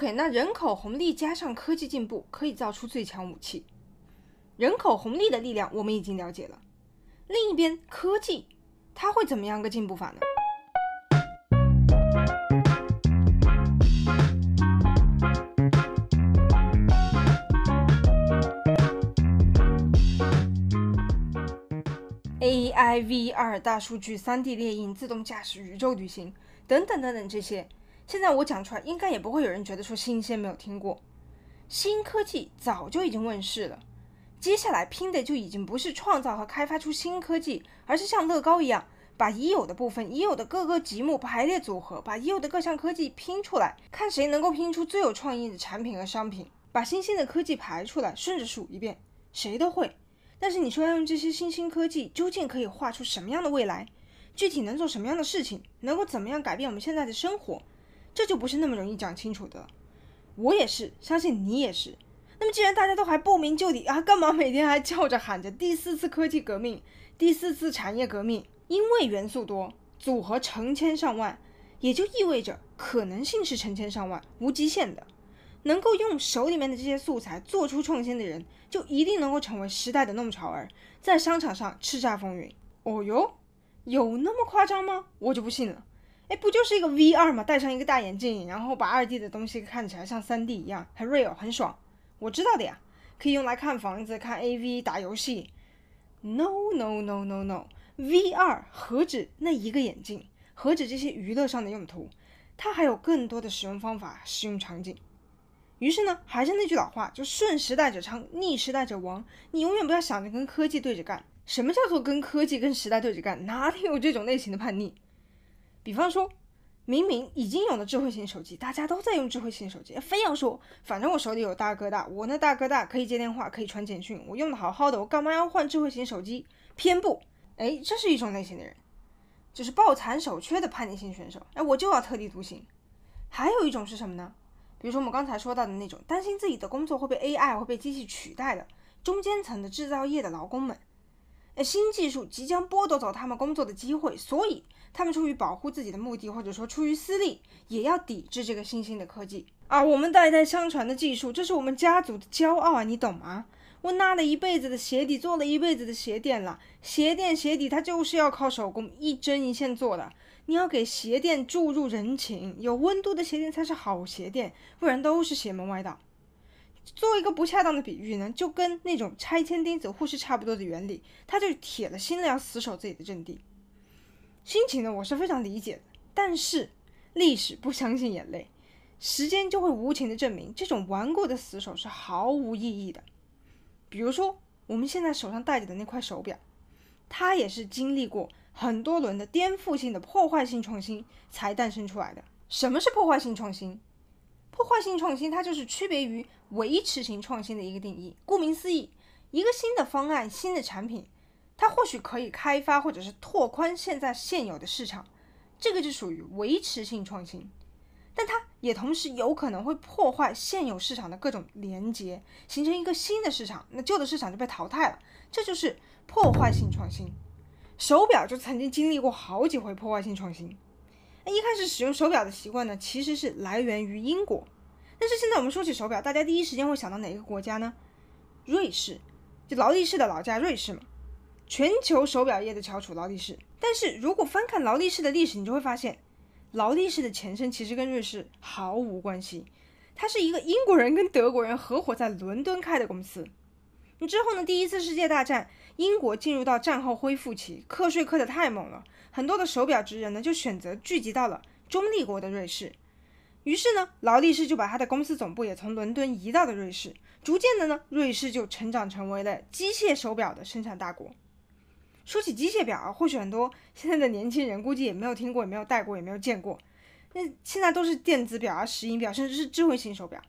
OK，那人口红利加上科技进步，可以造出最强武器。人口红利的力量我们已经了解了，另一边科技，它会怎么样个进步法呢？AI、VR、大数据、3D 列印、自动驾驶、宇宙旅行等等等等这些，现在我讲出来，应该也不会有人觉得说新鲜没有听过。新科技早就已经问世了，接下来拼的就已经不是创造和开发出新科技，而是像乐高一样，把已有的部分、已有的各个积木排列组合，把已有的各项科技拼出来，看谁能够拼出最有创意的产品和商品。把新兴的科技排出来，顺着数一遍，谁都会。但是你说要用这些新兴科技，究竟可以画出什么样的未来？具体能做什么样的事情？能够怎么样改变我们现在的生活？这就不是那么容易讲清楚的。我也是，相信你也是。那么既然大家都还不明就里啊，干嘛每天还叫着喊着第四次科技革命、第四次产业革命？因为元素多，组合成千上万，也就意味着可能性是成千上万，无极限的。能够用手里面的这些素材做出创新的人，就一定能够成为时代的弄潮儿，在商场上叱咤风云。哦哟，有那么夸张吗？我就不信了。哎，不就是一个 VR 吗？戴上一个大眼镜，然后把二 D 的东西看起来像三 D 一样，很 real，很爽。我知道的呀，可以用来看房子、看 AV、打游戏。No no no no no，VR 何止那一个眼镜，何止这些娱乐上的用途，它还有更多的使用方法、使用场景。于是呢，还是那句老话，就顺时代者昌，逆时代者亡。你永远不要想着跟科技对着干。什么叫做跟科技、跟时代对着干？哪里有这种类型的叛逆？比方说，明明已经有了智慧型手机，大家都在用智慧型手机，非要说，反正我手里有大哥大，我那大哥大可以接电话，可以传简讯，我用的好好的，我干嘛要换智慧型手机？偏不，哎，这是一种类型的人，就是抱残守缺的叛逆性选手。哎，我就要特立独行。还有一种是什么呢？比如说我们刚才说到的那种担心自己的工作会被 AI 会被机器取代的中间层的制造业的劳工们，诶，新技术即将剥夺走他们工作的机会，所以他们出于保护自己的目的，或者说出于私利，也要抵制这个新兴的科技啊！我们代代相传的技术，这是我们家族的骄傲啊，你懂吗？我纳了一辈子的鞋底，做了一辈子的鞋垫了，鞋垫鞋底它就是要靠手工一针一线做的。你要给鞋垫注入人情，有温度的鞋垫才是好鞋垫，不然都是邪门歪道。做一个不恰当的比喻呢，就跟那种拆迁钉子户是差不多的原理，他就铁了心了要死守自己的阵地。心情呢，我是非常理解的，但是历史不相信眼泪，时间就会无情的证明，这种顽固的死守是毫无意义的。比如说我们现在手上戴着的那块手表，它也是经历过。很多轮的颠覆性的破坏性创新才诞生出来的。什么是破坏性创新？破坏性创新它就是区别于维持型创新的一个定义。顾名思义，一个新的方案、新的产品，它或许可以开发或者是拓宽现在现有的市场，这个就属于维持性创新。但它也同时有可能会破坏现有市场的各种连接，形成一个新的市场，那旧的市场就被淘汰了。这就是破坏性创新。手表就曾经经历过好几回破坏性创新。那一开始使用手表的习惯呢，其实是来源于英国。但是现在我们说起手表，大家第一时间会想到哪个国家呢？瑞士，就劳力士的老家瑞士嘛，全球手表业的翘楚劳力士。但是如果翻看劳力士的历史，你就会发现，劳力士的前身其实跟瑞士毫无关系。它是一个英国人跟德国人合伙在伦敦开的公司。之后呢，第一次世界大战。英国进入到战后恢复期，课税课得太猛了，很多的手表职人呢就选择聚集到了中立国的瑞士。于是呢，劳力士就把他的公司总部也从伦敦移到了瑞士。逐渐的呢，瑞士就成长成为了机械手表的生产大国。说起机械表啊，或许很多现在的年轻人估计也没有听过，也没有戴过，也没有见过。那现在都是电子表啊、石英表，甚至是智慧型手表。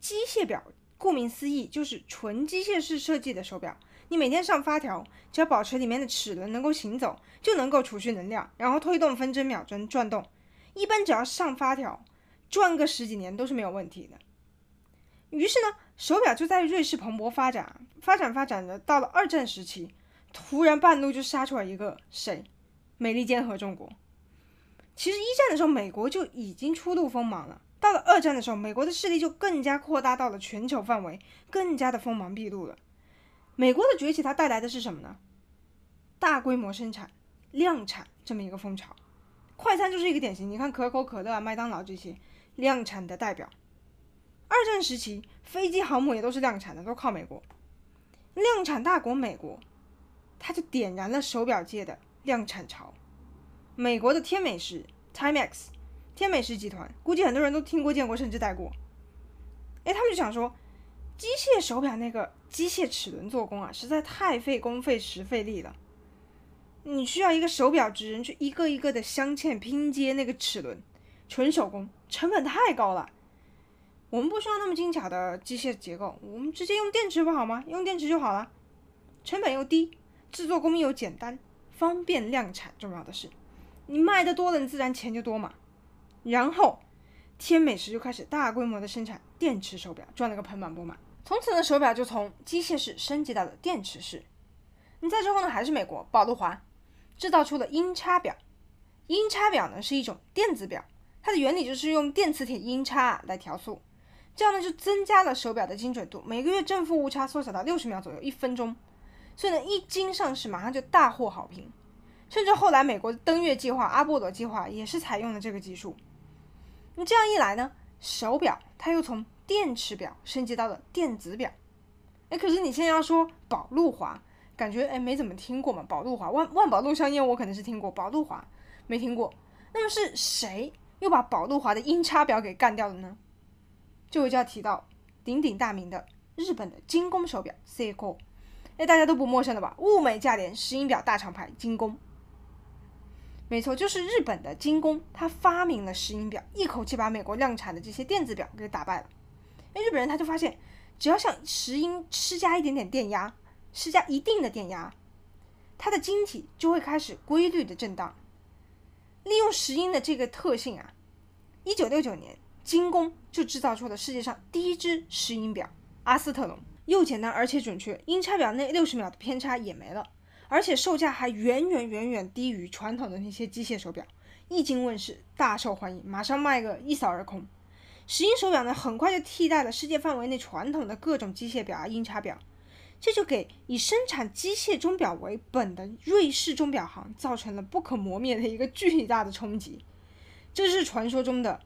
机械表顾名思义就是纯机械式设计的手表。你每天上发条，只要保持里面的齿轮能够行走，就能够储蓄能量，然后推动分针秒针转动。一般只要上发条，转个十几年都是没有问题的。于是呢，手表就在瑞士蓬勃发展，发展发展的到了二战时期，突然半路就杀出来一个谁？美利坚合众国。其实一战的时候，美国就已经初露锋芒了，到了二战的时候，美国的势力就更加扩大到了全球范围，更加的锋芒毕露了。美国的崛起，它带来的是什么呢？大规模生产、量产这么一个风潮。快餐就是一个典型，你看可口可乐啊、麦当劳这些量产的代表。二战时期，飞机、航母也都是量产的，都靠美国。量产大国美国，它就点燃了手表界的量产潮。美国的天美时 （Timex）。天美时集团估计很多人都听过、见过，甚至戴过。哎，他们就想说，机械手表那个机械齿轮做工啊，实在太费工、费时、费力了。你需要一个手表职人去一个一个的镶嵌、拼接那个齿轮，纯手工，成本太高了。我们不需要那么精巧的机械结构，我们直接用电池不好吗？用电池就好了，成本又低，制作工艺又简单，方便量产。重要的是，你卖的多了，你自然钱就多嘛。然后，天美时就开始大规模的生产电池手表，赚了个盆满钵满。从此呢，手表就从机械式升级到了电池式。你再之后呢，还是美国宝路华制造出了音叉表。音叉表呢是一种电子表，它的原理就是用电磁铁音叉来调速，这样呢就增加了手表的精准度，每个月正负误差缩小到六十秒左右，一分钟。所以呢，一经上市，马上就大获好评。甚至后来美国登月计划、阿波罗计划也是采用了这个技术。那这样一来呢，手表它又从电池表升级到了电子表。哎，可是你现在要说宝路华，感觉哎没怎么听过嘛。宝路华、万万宝路香烟我可能是听过，宝路华没听过。那么是谁又把宝路华的音叉表给干掉了呢？这就要提到鼎鼎大名的日本的精工手表 Seiko。哎，大家都不陌生了吧？物美价廉，石英表大厂牌精工。没错，就是日本的精工，他发明了石英表，一口气把美国量产的这些电子表给打败了。哎，日本人他就发现，只要向石英施加一点点电压，施加一定的电压，它的晶体就会开始规律的震荡。利用石英的这个特性啊，一九六九年，精工就制造出了世界上第一只石英表阿斯特隆，又简单而且准确，音差表那六十秒的偏差也没了。而且售价还远远远远低于传统的那些机械手表，一经问世大受欢迎，马上卖个一扫而空。石英手表呢，很快就替代了世界范围内传统的各种机械表啊、音差表，这就给以生产机械钟表为本的瑞士钟表行造成了不可磨灭的一个巨大的冲击。这是传说中的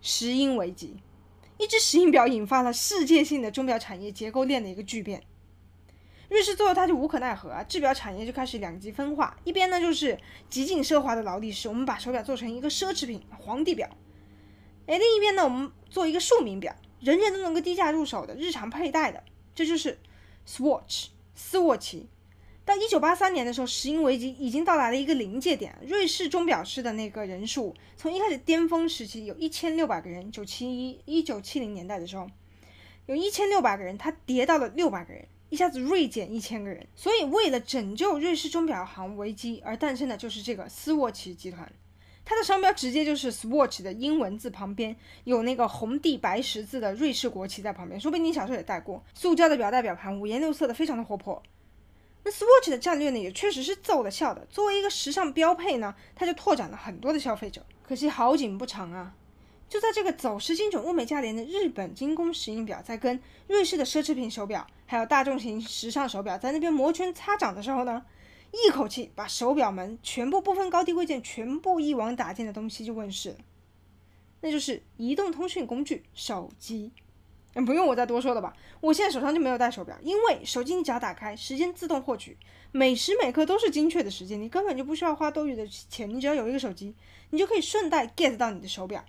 石英危机，一只石英表引发了世界性的钟表产业结构链的一个巨变。瑞士最后他就无可奈何啊，制表产业就开始两极分化，一边呢就是极尽奢华的劳力士，我们把手表做成一个奢侈品皇帝表；哎，另一边呢，我们做一个庶民表，人人都能够低价入手的日常佩戴的，这就是 Swatch 斯沃琪。到一九八三年的时候，石英危机已经到达了一个临界点，瑞士钟表师的那个人数从一开始巅峰时期有一千六百个人，九七一一九七零年代的时候，有一千六百个人，它跌到了六百个人。一下子锐减一千个人，所以为了拯救瑞士钟表行危机而诞生的就是这个斯沃琪集团，它的商标直接就是 Swatch 的英文字旁边有那个红地白十字的瑞士国旗在旁边，说不定你小时候也戴过。塑胶的表带表盘五颜六色的，非常的活泼。那 Swatch 的战略呢，也确实是奏了效的。作为一个时尚标配呢，它就拓展了很多的消费者。可惜好景不长啊。就在这个走时精准、物美价廉的日本精工石英表，在跟瑞士的奢侈品手表，还有大众型时尚手表在那边摩拳擦掌的时候呢，一口气把手表门全部不分高低贵贱，全部一网打尽的东西就问世了，那就是移动通讯工具手机。嗯，不用我再多说了吧？我现在手上就没有戴手表，因为手机你只要打开，时间自动获取，每时每刻都是精确的时间，你根本就不需要花多余的钱，你只要有一个手机，你就可以顺带 get 到你的手表。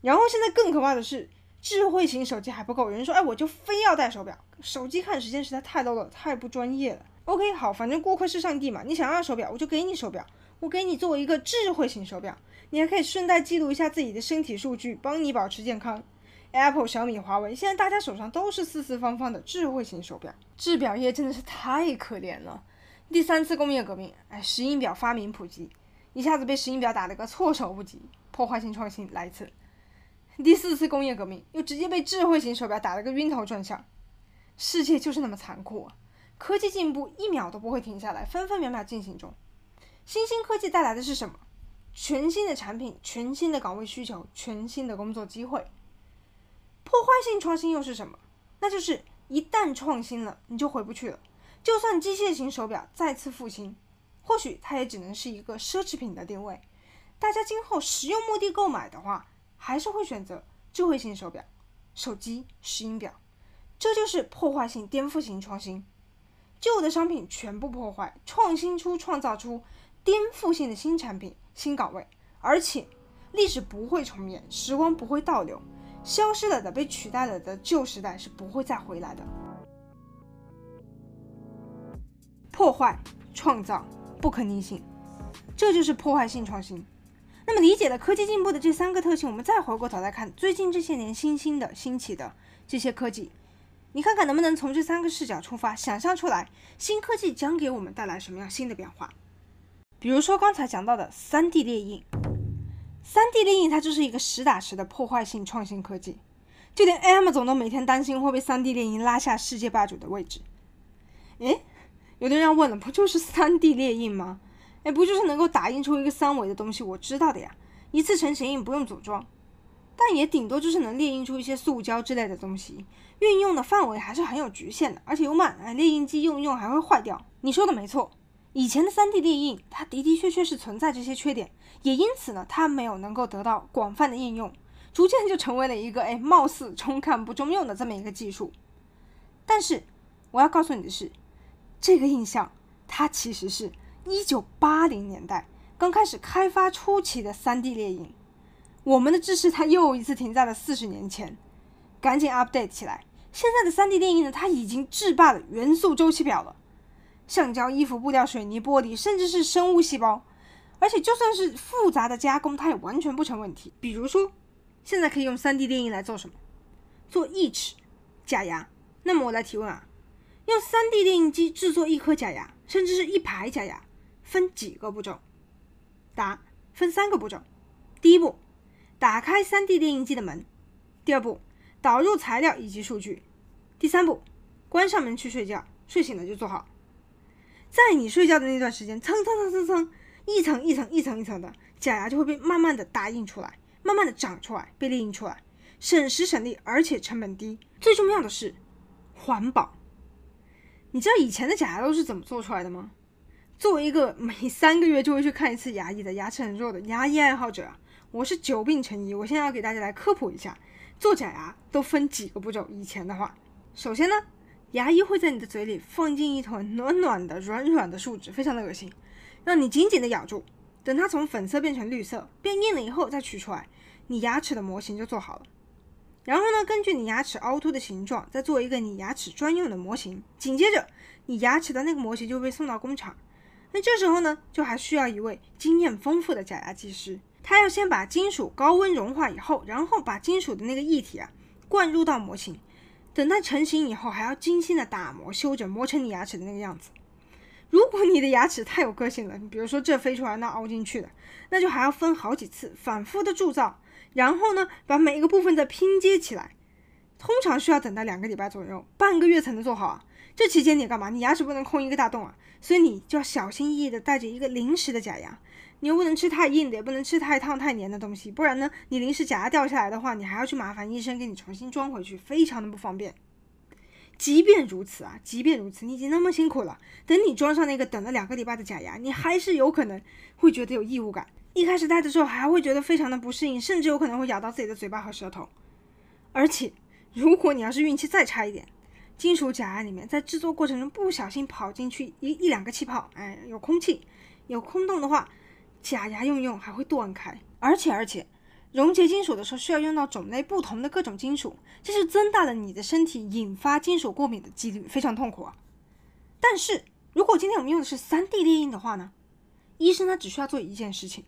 然后现在更可怕的是，智慧型手机还不够。有人说，哎，我就非要戴手表，手机看时间实在太 low 了，太不专业了。OK，好，反正顾客是上帝嘛，你想要手表，我就给你手表，我给你作为一个智慧型手表，你还可以顺带记录一下自己的身体数据，帮你保持健康。Apple、小米、华为，现在大家手上都是四四方方的智慧型手表，制表业真的是太可怜了。第三次工业革命，哎，石英表发明普及，一下子被石英表打了个措手不及，破坏性创新来一次。第四次工业革命又直接被智慧型手表打了个晕头转向，世界就是那么残酷啊！科技进步一秒都不会停下来，分分秒秒进行中。新兴科技带来的是什么？全新的产品、全新的岗位需求、全新的工作机会。破坏性创新又是什么？那就是一旦创新了，你就回不去了。就算机械型手表再次复兴，或许它也只能是一个奢侈品的定位。大家今后实用目的购买的话，还是会选择智慧型手表、手机、石英表。这就是破坏性、颠覆性创新。旧的商品全部破坏，创新出、创造出颠覆性的新产品、新岗位，而且历史不会重演，时光不会倒流，消失了的、被取代了的旧时代是不会再回来的。破坏、创造、不可逆性，这就是破坏性创新。那么，理解了科技进步的这三个特性，我们再回过头来看最近这些年新兴的、兴起的这些科技，你看看能不能从这三个视角出发，想象出来新科技将给我们带来什么样新的变化？比如说刚才讲到的 3D 列印，3D 列印它就是一个实打实的破坏性创新科技，就连 AM 总都每天担心会被 3D 列印拉下世界霸主的位置。诶。有的人要问了，不就是 3D 列印吗？哎，不就是能够打印出一个三维的东西？我知道的呀，一次成型印不用组装，但也顶多就是能列印出一些塑胶之类的东西，运用的范围还是很有局限的，而且又慢，哎，列印机用一用还会坏掉。你说的没错，以前的 3D 电影它的的确确是存在这些缺点，也因此呢，它没有能够得到广泛的应用，逐渐就成为了一个哎，貌似中看不中用的这么一个技术。但是我要告诉你的是。这个印象，它其实是一九八零年代刚开始开发初期的 3D 列印。我们的知识它又一次停在了四十年前，赶紧 update 起来。现在的 3D 电影呢，它已经制霸了元素周期表了，橡胶、衣服、布料、水泥、玻璃，甚至是生物细胞。而且就算是复杂的加工，它也完全不成问题。比如说，现在可以用 3D 电影来做什么？做义齿、假牙。那么我来提问啊。用 3D 电影机制作一颗假牙，甚至是一排假牙，分几个步骤？答：分三个步骤。第一步，打开 3D 电影机的门；第二步，导入材料以及数据；第三步，关上门去睡觉，睡醒了就做好。在你睡觉的那段时间，蹭蹭蹭蹭蹭，一层一层一层一层的假牙就会被慢慢的打印出来，慢慢的长出来，被列印出来，省时省力，而且成本低。最重要的是，环保。你知道以前的假牙都是怎么做出来的吗？作为一个每三个月就会去看一次牙医的牙齿很弱的牙医爱好者，我是久病成医。我现在要给大家来科普一下，做假牙都分几个步骤。以前的话，首先呢，牙医会在你的嘴里放进一团暖暖的、软软的树脂，非常的恶心，让你紧紧的咬住，等它从粉色变成绿色，变硬了以后再取出来，你牙齿的模型就做好了。然后呢，根据你牙齿凹凸的形状，再做一个你牙齿专用的模型。紧接着，你牙齿的那个模型就被送到工厂。那这时候呢，就还需要一位经验丰富的假牙技师，他要先把金属高温融化以后，然后把金属的那个液体啊灌入到模型。等待成型以后，还要精心的打磨、修整，磨成你牙齿的那个样子。如果你的牙齿太有个性了，你比如说这飞出来，那凹进去的，那就还要分好几次，反复的铸造。然后呢，把每一个部分再拼接起来，通常需要等到两个礼拜左右，半个月才能做好啊。这期间你干嘛？你牙齿不能空一个大洞啊，所以你就要小心翼翼的带着一个临时的假牙。你又不能吃太硬的，也不能吃太烫太黏的东西，不然呢，你临时假牙掉下来的话，你还要去麻烦医生给你重新装回去，非常的不方便。即便如此啊，即便如此，你已经那么辛苦了，等你装上那个等了两个礼拜的假牙，你还是有可能会觉得有异物感。一开始戴的时候还会觉得非常的不适应，甚至有可能会咬到自己的嘴巴和舌头。而且，如果你要是运气再差一点，金属假牙里面在制作过程中不小心跑进去一一两个气泡，哎，有空气，有空洞的话，假牙用用还会断开。而且而且，溶解金属的时候需要用到种类不同的各种金属，这就增大了你的身体引发金属过敏的几率，非常痛苦啊。但是如果今天我们用的是 3D 列印的话呢，医生他只需要做一件事情。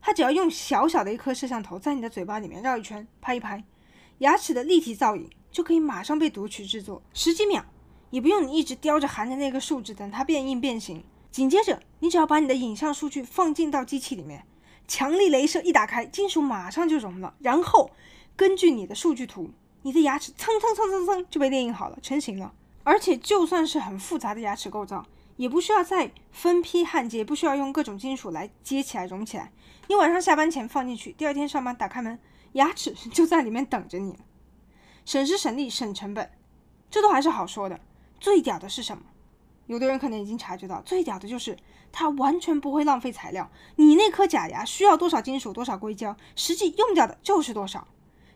他只要用小小的一颗摄像头在你的嘴巴里面绕一圈，拍一拍，牙齿的立体造影就可以马上被读取制作，十几秒，也不用你一直叼着含着那个树脂等它变硬变形。紧接着，你只要把你的影像数据放进到机器里面，强力镭射一打开，金属马上就融了，然后根据你的数据图，你的牙齿蹭蹭蹭蹭蹭就被列印好了，成型了。而且就算是很复杂的牙齿构造，也不需要再分批焊接，不需要用各种金属来接起来、融起来。你晚上下班前放进去，第二天上班打开门，牙齿就在里面等着你。省时省力省成本，这都还是好说的。最屌的是什么？有的人可能已经察觉到，最屌的就是它完全不会浪费材料。你那颗假牙需要多少金属、多少硅胶，实际用掉的就是多少。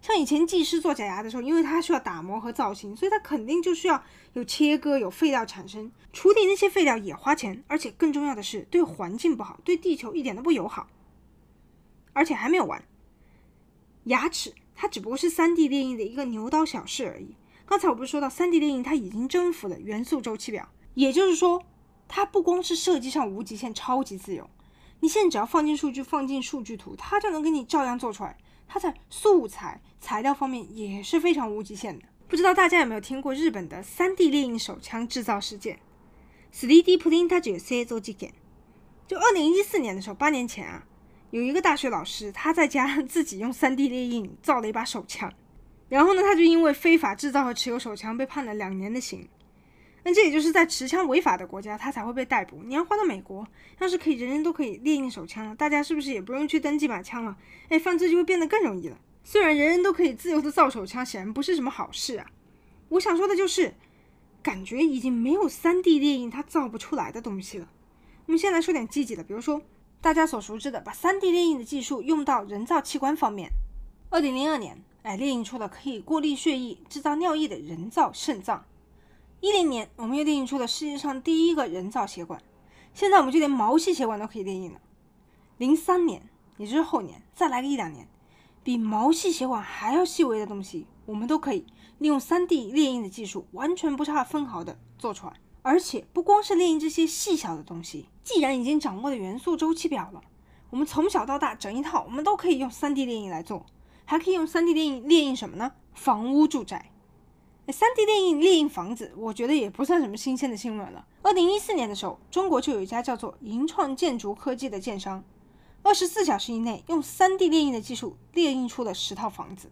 像以前技师做假牙的时候，因为它需要打磨和造型，所以它肯定就需要有切割、有废料产生，处理那些废料也花钱，而且更重要的是对环境不好，对地球一点都不友好。而且还没有完，牙齿它只不过是 3D 列印的一个牛刀小试而已。刚才我不是说到 3D 列印它已经征服了元素周期表，也就是说，它不光是设计上无极限、超级自由，你现在只要放进数据、放进数据图，它就能给你照样做出来。它在素材材料方面也是非常无极限的。不知道大家有没有听过日本的 3D 列印手枪制造事件？3D プリンター制造事件。就二零一四年的时候，八年前啊，有一个大学老师他在家自己用 3D 列印造了一把手枪，然后呢，他就因为非法制造和持有手枪被判了两年的刑。 那这也就是在持枪违法的国家，他才会被逮捕。你要换到美国，要是可以人人都可以猎印手枪了，大家是不是也不用去登记买枪了？哎，犯罪就会变得更容易了。虽然人人都可以自由的造手枪，显然不是什么好事啊。我想说的就是，感觉已经没有 3D 列印它造不出来的东西了。我们先来说点积极的，比如说大家所熟知的，把 3D 列印的技术用到人造器官方面。2002年，哎，列印出了可以过滤血液、制造尿液的人造肾脏。一零年，我们又列印出了世界上第一个人造血管。现在我们就连毛细血管都可以列印了。零三年，也就是后年，再来个一两年，比毛细血管还要细微的东西，我们都可以利用 3D 列印的技术，完全不差分毫的做出来。而且不光是列印这些细小的东西，既然已经掌握了元素周期表了，我们从小到大整一套，我们都可以用 3D 列印来做，还可以用 3D 列印列印什么呢？房屋住宅。3D 列印猎印房子，我觉得也不算什么新鲜的新闻了。二零一四年的时候，中国就有一家叫做银创建筑科技的建商，二十四小时以内用 3D 列印的技术列印出了十套房子。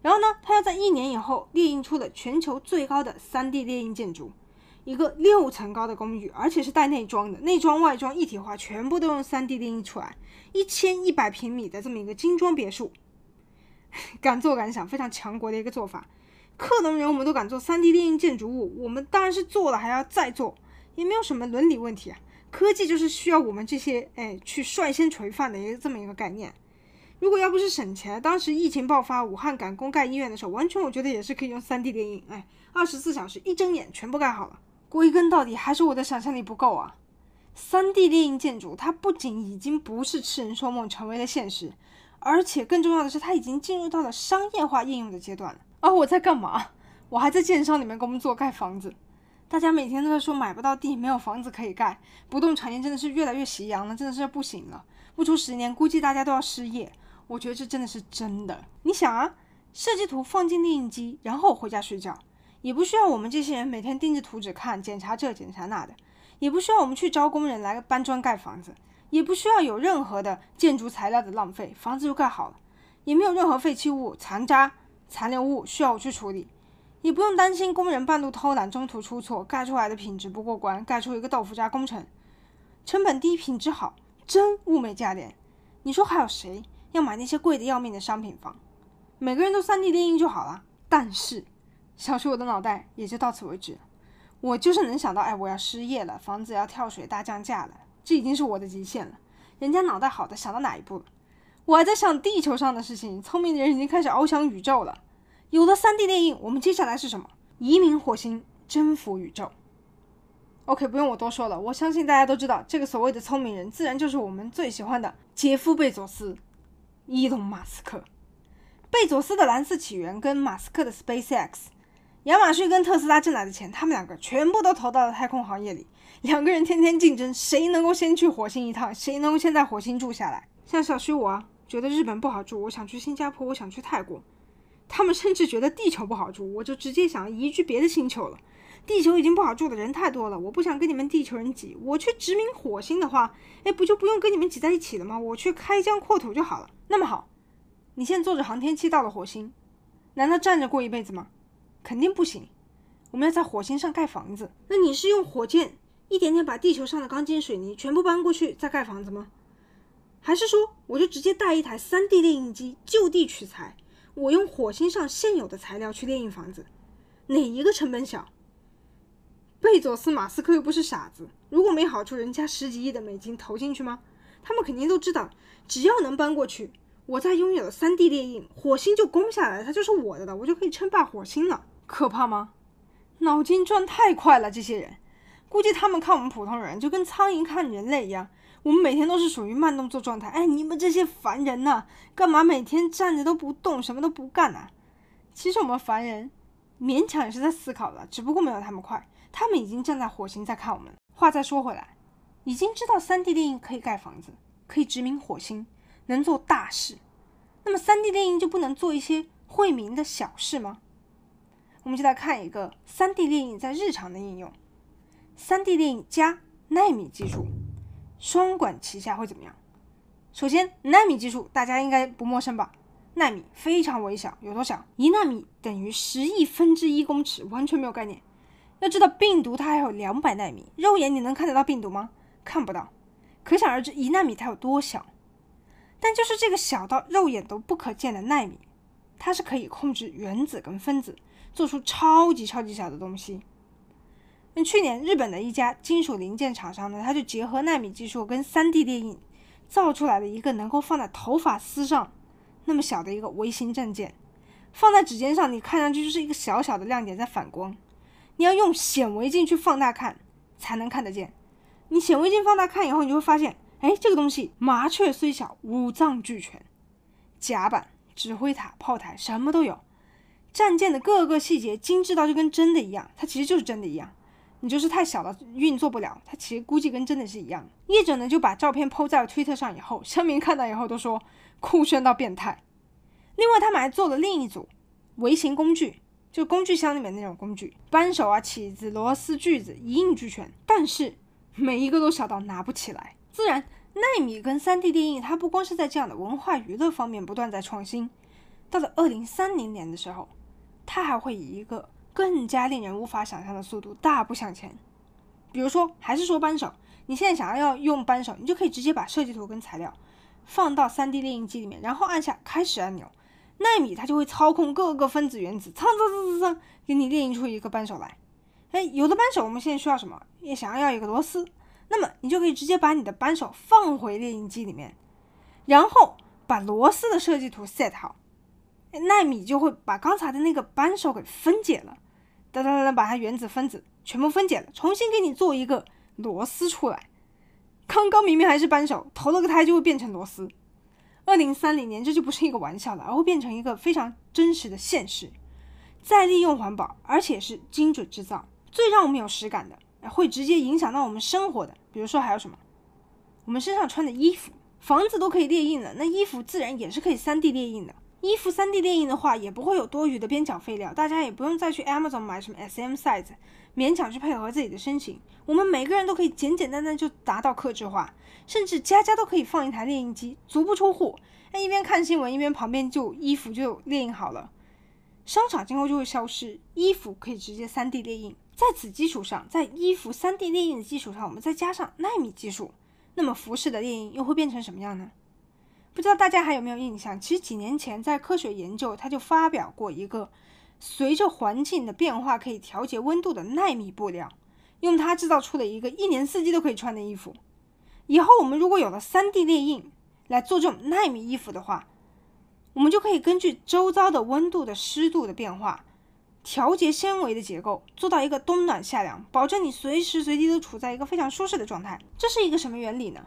然后呢，他要在一年以后列印出了全球最高的 3D 列印建筑，一个六层高的公寓，而且是带内装的，内装外装一体化，全部都用 3D 列印出来，一千一百平米的这么一个精装别墅。敢做敢想，非常强国的一个做法。克隆人我们都敢做 3D 电影建筑物，我们当然是做了还要再做，也没有什么伦理问题啊。科技就是需要我们这些哎去率先垂范的一个这么一个概念。如果要不是省钱，当时疫情爆发，武汉赶工盖医院的时候，完全我觉得也是可以用 3D 电影，哎，二十四小时一睁眼全部盖好了。归根到底还是我的想象力不够啊。3D 电影建筑它不仅已经不是痴人说梦，成为了现实，而且更重要的是它已经进入到了商业化应用的阶段了。而、哦、我在干嘛？我还在建商里面工作盖房子。大家每天都在说买不到地，没有房子可以盖，不动产业真的是越来越夕阳了，真的是不行了。不出十年，估计大家都要失业。我觉得这真的是真的。你想啊，设计图放进列印机，然后回家睡觉，也不需要我们这些人每天盯着图纸看，检查这检查那的，也不需要我们去招工人来搬砖盖房子，也不需要有任何的建筑材料的浪费，房子就盖好了，也没有任何废弃物残渣。残留物需要我去处理，也不用担心工人半路偷懒、中途出错，盖出来的品质不过关，盖出一个豆腐渣工程。成本低、品质好，真物美价廉。你说还有谁要买那些贵得要命的商品房？每个人都 3D 列印就好了。但是，小徐我的脑袋也就到此为止。我就是能想到，哎，我要失业了，房子要跳水、大降价了，这已经是我的极限了。人家脑袋好的想到哪一步了？我还在想地球上的事情，聪明的人已经开始翱翔宇宙了。有了 3D 电影，我们接下来是什么？移民火星，征服宇宙。OK，不用我多说了，我相信大家都知道，这个所谓的聪明人，自然就是我们最喜欢的杰夫·贝佐斯，伊隆·马斯克。贝佐斯的蓝色起源跟马斯克的 SpaceX，亚马逊跟特斯拉挣来的钱，他们两个全部都投到了太空行业里。两个人天天竞争，谁能够先去火星一趟，谁能够先在火星住下来。像小徐我啊，觉得日本不好住，我想去新加坡，我想去泰国。他们甚至觉得地球不好住，我就直接想移居别的星球了。地球已经不好住的人太多了，我不想跟你们地球人挤。我去殖民火星的话，哎，不就不用跟你们挤在一起了吗？我去开疆扩土就好了。那么好，你现在坐着航天器到了火星，难道站着过一辈子吗？肯定不行。我们要在火星上盖房子，那你是用火箭一点点把地球上的钢筋水泥全部搬过去再盖房子吗？还是说我就直接带一台 3D 列印机就地取材，我用火星上现有的材料去列印房子，哪一个成本小？贝佐斯、马斯克又不是傻子，如果没好处，人家十几亿的美金投进去吗？他们肯定都知道，只要能搬过去，我再拥有 3D 列印，火星就攻下来，它就是我的了，我就可以称霸火星了。可怕吗？脑筋转太快了，这些人，估计他们看我们普通人就跟苍蝇看人类一样，我们每天都是属于慢动作状态。哎，你们这些凡人呐，干嘛每天站着都不动，什么都不干呢？其实我们凡人勉强也是在思考的，只不过没有他们快。他们已经站在火星在看我们。话再说回来，已经知道 3D 电影可以盖房子，可以殖民火星，能做大事。那么 3D 电影就不能做一些惠民的小事吗？我们就来看一个 3D 电影在日常的应用。3D 电影加奈米技术，双管齐下会怎么样？首先，纳米技术大家应该不陌生吧？纳米非常微小，有多小？一纳米等于十亿分之一公尺，完全没有概念。要知道，病毒它还有两百纳米，肉眼你能看得到病毒吗？看不到，可想而知一纳米它有多小。但就是这个小到肉眼都不可见的纳米，它是可以控制原子跟分子，做出超级超级小的东西。去年日本的一家金属零件厂商呢，它就结合纳米技术跟 3D 列印，造出来了一个能够放在头发丝上那么小的一个微型证件，放在指尖上，你看上去就是一个小小的亮点在反光。你要用显微镜去放大看，才能看得见。你显微镜放大看以后，你就会发现，哎，这个东西麻雀虽小，五脏俱全，甲板、指挥塔、炮台什么都有，战舰的各个细节精致到就跟真的一样。它其实就是真的一样，你就是太小了运作不了。它其实估计跟真的是一样。业者呢就把照片抛在了推特上以后，乡民看到以后都说酷炫到变态。另外，他们还做了另一组微型工具。就工具箱里面那种工具，扳手啊、起子、螺丝、锯子一应俱全，但是每一个都小到拿不起来。自然，奈米跟 3D 电影，它不光是在这样的文化娱乐方面不断在创新，到了2030年的时候，它还会以一个更加令人无法想象的速度大步向前。比如说，还是说扳手，你现在想要用扳手，你就可以直接把设计图跟材料放到 3D 列印机里面，然后按下开始按钮。纳米它就会操控各个分子原子，蹭蹭蹭蹭蹭，给你列印出一个扳手来。哎，有的扳手我们现在需要什么？也想要要一个螺丝，那么你就可以直接把你的扳手放回列印机里面，然后把螺丝的设计图 set 好，纳米就会把刚才的那个扳手给分解了，哒哒哒哒，把它原子分子全部分解了，重新给你做一个螺丝出来。刚刚明明还是扳手，投了个胎就会变成螺丝。二零三零年，这就不是一个玩笑了，而会变成一个非常真实的现实。再利用环保，而且是精准制造。最让我们有实感的，会直接影响到我们生活的，比如说还有什么？我们身上穿的衣服，房子都可以列印了，那衣服自然也是可以 3D 列印的。衣服 3D 列印的话，也不会有多余的边角废料，大家也不用再去 Amazon 买什么 SM size，勉强去配合自己的身形。我们每个人都可以简简单单就达到克制化，甚至家家都可以放一台列印机，足不出户，那一边看新闻，一边旁边就衣服就列印好了。商场今后就会消失，衣服可以直接 3D 列印。在此基础上，在衣服 3D 列印的基础上，我们再加上纳米技术，那么服饰的列印又会变成什么样呢？不知道大家还有没有印象？其实几年前在科学研究，他就发表过一个随着环境的变化可以调节温度的纳米布料，用它制造出了一个一年四季都可以穿的衣服。以后我们如果有了 3D 列印来做这种纳米衣服的话，我们就可以根据周遭的温度的湿度的变化，调节纤维的结构，做到一个冬暖夏凉，保证你随时随地都处在一个非常舒适的状态。这是一个什么原理呢？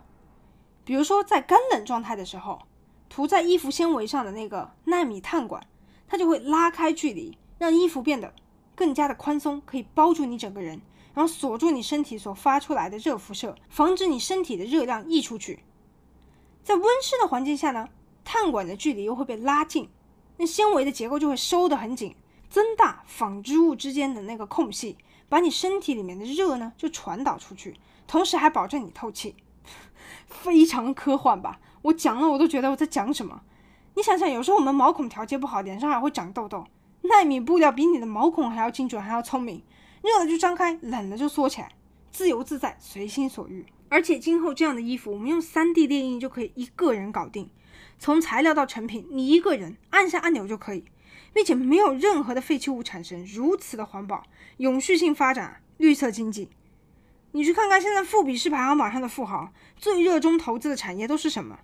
比如说，在干冷状态的时候，涂在衣服纤维上的那个纳米碳管，它就会拉开距离，让衣服变得更加的宽松，可以包住你整个人，然后锁住你身体所发出来的热辐射，防止你身体的热量溢出去。在温湿的环境下呢，碳管的距离又会被拉近，那纤维的结构就会收得很紧，增大纺织物之间的那个空隙，把你身体里面的热呢就传导出去，同时还保证你透气。非常科幻吧？我讲了，我都觉得我在讲什么。你想想，有时候我们毛孔调节不好，脸上还会长痘痘。纳米布料比你的毛孔还要精准，还要聪明。热了就张开，冷了就缩起来，自由自在，随心所欲。而且今后这样的衣服，我们用 3D 列印就可以一个人搞定，从材料到成品，你一个人按下按钮就可以，并且没有任何的废弃物产生，如此的环保、永续性发展、绿色经济。你去看看现在富比士排行榜上的富豪，最热衷投资的产业都是什么？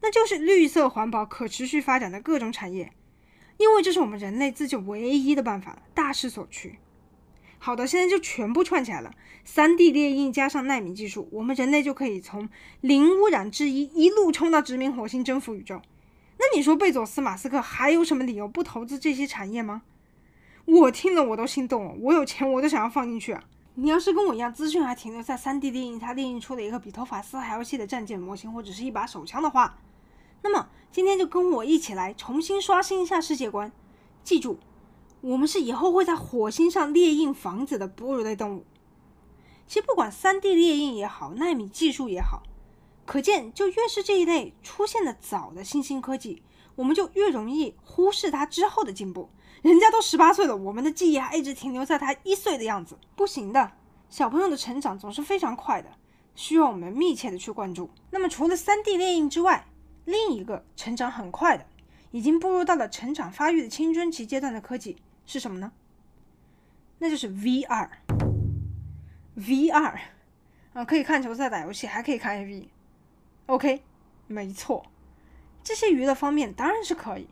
那就是绿色环保、可持续发展的各种产业，因为这是我们人类自救唯一的办法，大势所趋。好的，现在就全部串起来了。三 D 列印加上纳米技术，我们人类就可以从零污染之一一路冲到殖民火星、征服宇宙。那你说贝佐斯、马斯克还有什么理由不投资这些产业吗？我听了我都心动了，我有钱我都想要放进去啊！你要是跟我一样，资讯还停留在 3D 列印，它列印出了一个比头发丝还要细的战舰模型或者是一把手枪的话，那么今天就跟我一起来重新刷新一下世界观。记住。我们是以后会在火星上列印房子的哺乳类动物。其实不管 3D 列印也好，纳米技术也好，可见就越是这一类出现的早的新兴科技，我们就越容易忽视它之后的进步。人家都十八岁了，我们的记忆还一直停留在他一岁的样子，不行的。小朋友的成长总是非常快的，需要我们密切的去关注。那么除了 3D 列印之外，另一个成长很快的，已经步入到了成长发育的青春期阶段的科技。是什么呢？那就是 VR。VR 啊，可以看球赛、打游戏，还可以看 AV。OK，没错，这些娱乐方面当然是可以。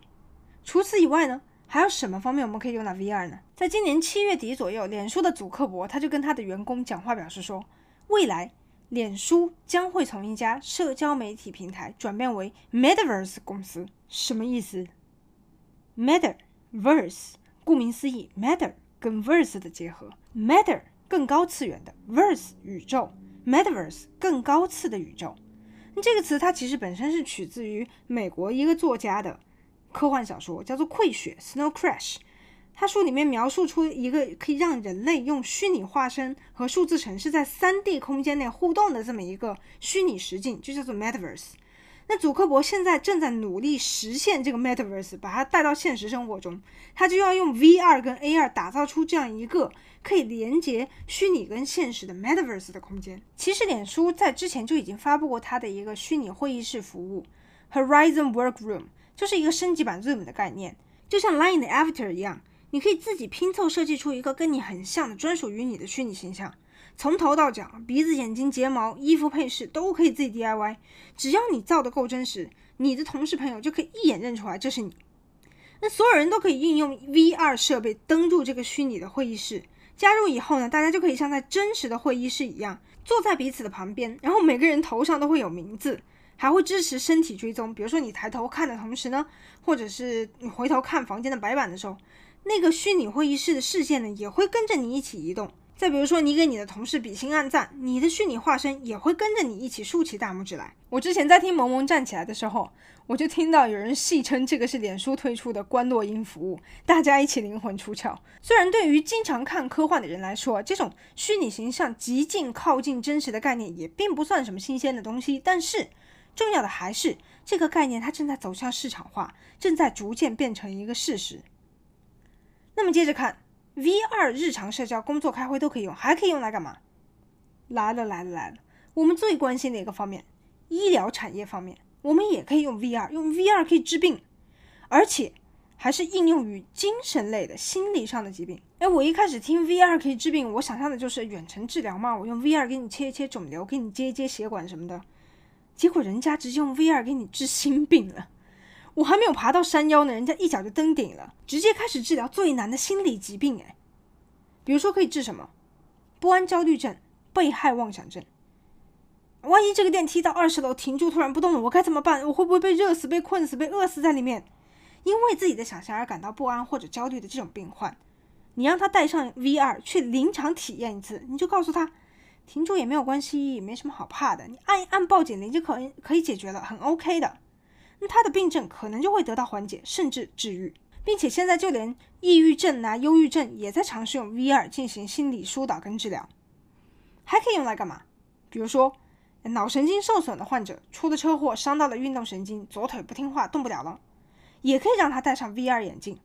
除此以外呢，还有什么方面我们可以用到 VR 呢？在今年七月底左右，脸书的祖克伯他就跟他的员工讲话，表示说，未来脸书将会从一家社交媒体平台转变为 Metaverse 公司。什么意思？Metaverse。顾名思义，Meta 跟 Verse 的结合，Meta 更高次元的，Verse 宇宙，Metaverse 更高次的宇宙。这个词它其实本身是取自于美国一个作家的科幻小说，叫做《溃雪》（Snow Crash）。他书里面描述出一个可以让人类用虚拟化身和数字城市在 3D 空间内互动的这么一个虚拟实境，就叫做 Metaverse。那祖克伯现在正在努力实现这个 Metaverse，把它带到现实生活中。他就要用 VR 跟 AR 打造出这样一个可以连接虚拟跟现实的 Metaverse 的空间。其实，脸书在之前就已经发布过它的一个虚拟会议室服务 Horizon Workroom，就是一个升级版 Zoom 的概念，就像 Line 的 Avatar 一样，你可以自己拼凑设计出一个跟你很像的专属于你的虚拟形象。从头到脚，鼻子、眼睛、睫毛、衣服配饰都可以自己 DIY。只要你造的够真实，你的同事朋友就可以一眼认出来这是你。那所有人都可以运用 VR 设备登入这个虚拟的会议室。加入以后呢，大家就可以像在真实的会议室一样，坐在彼此的旁边。然后每个人头上都会有名字，还会支持身体追踪。比如说你抬头看的同时呢，或者是你回头看房间的白板的时候，那个虚拟会议室的视线呢，也会跟着你一起移动。再比如说，你给你的同事比心按赞，你的虚拟化身也会跟着你一起竖起大拇指来。我之前在听萌萌站起来的时候，我就听到有人戏称这个是脸书推出的观落音服务，大家一起灵魂出窍。虽然对于经常看科幻的人来说，这种虚拟形象极近靠近真实的概念也并不算什么新鲜的东西，但是重要的还是这个概念它正在走向市场化，正在逐渐变成一个事实。那么接着看。VR 日常社交、工作、开会都可以用，还可以用来干嘛？来了来了来了！我们最关心的一个方面，医疗产业方面，我们也可以用 VR，用 VR 可以治病，而且还是应用于精神类的、心理上的疾病。哎，我一开始听 VR 可以治病，我想象的就是远程治疗嘛，我用 VR 给你切一切肿瘤，给你接一接血管什么的。结果人家直接用 VR 给你治心病了。我还没有爬到山腰呢，人家一脚就登顶了，直接开始治疗最难的心理疾病。哎，比如说可以治什么？不安焦虑症、被害妄想症。万一这个电梯到二十楼停住，突然不动了，我该怎么办？我会不会被热死、被困死、被饿死在里面？因为自己的想象而感到不安或者焦虑的这种病患，你让他戴上 VR 去临场体验一次，你就告诉他，停住也没有关系，没什么好怕的，你按一按报警铃就可以可以解决了，很 OK 的。那他的病症可能就会得到缓解，甚至治愈，并且现在就连抑郁症啊、忧郁症也在尝试用 VR 进行心理疏导跟治疗，还可以用来干嘛？比如说，脑神经受损的患者出了车祸，伤到了运动神经，左腿不听话，动不了了，也可以让他戴上 VR 眼镜，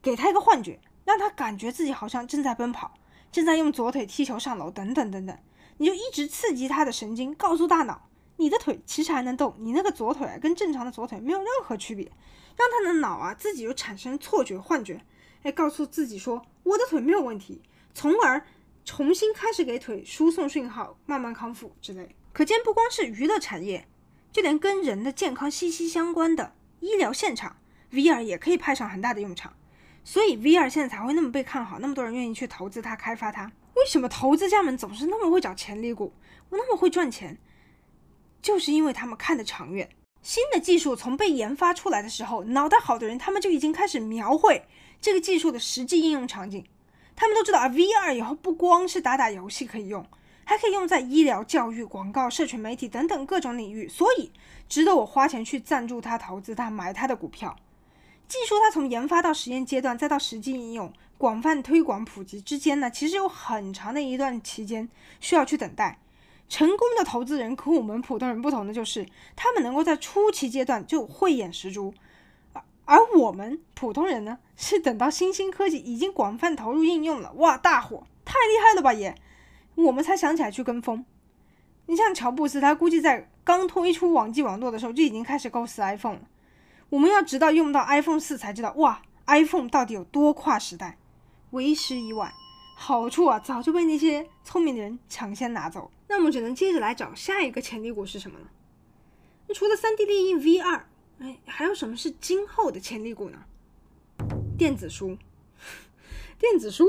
给他一个幻觉，让他感觉自己好像正在奔跑，正在用左腿踢球上楼，等等等等，你就一直刺激他的神经，告诉大脑，你的腿其实还能动，你那个左腿，跟正常的左腿没有任何区别，让他的脑啊自己就产生错觉、幻觉，哎，告诉自己说我的腿没有问题，从而重新开始给腿输送讯号，慢慢康复之类。可见，不光是娱乐产业，就连跟人的健康息息相关的医疗现场，VR 也可以派上很大的用场。所以 VR 现在才会那么被看好，那么多人愿意去投资它、开发它。为什么投资家们总是那么会找潜力股，我那么会赚钱？就是因为他们看得长远。新的技术从被研发出来的时候，脑袋好的人他们就已经开始描绘这个技术的实际应用场景。他们都知道啊，VR 以后不光是打打游戏可以用，还可以用在医疗、教育、广告、社群媒体等等各种领域，所以值得我花钱去赞助他、投资他、买他的股票。技术它从研发到实验阶段，再到实际应用、广泛推广普及之间呢，其实有很长的一段期间需要去等待。成功的投资人和我们普通人不同的就是，他们能够在初期阶段就慧眼识珠，而而我们普通人呢，是等到新兴科技已经广泛投入应用了，哇，大火，太厉害了吧也，我们才想起来去跟风。你像乔布斯，他估计在刚推出网际网络的时候就已经开始构思 iPhone 了。我们要直到用到 iPhone 四才知道，哇，iPhone 到底有多跨时代，为时已晚，好处啊早就被那些聪明的人抢先拿走。那我们只能接着来找下一个潜力股是什么呢？那除了 3D 列印 VR，哎，还有什么是今后的潜力股呢？电子书，电子书，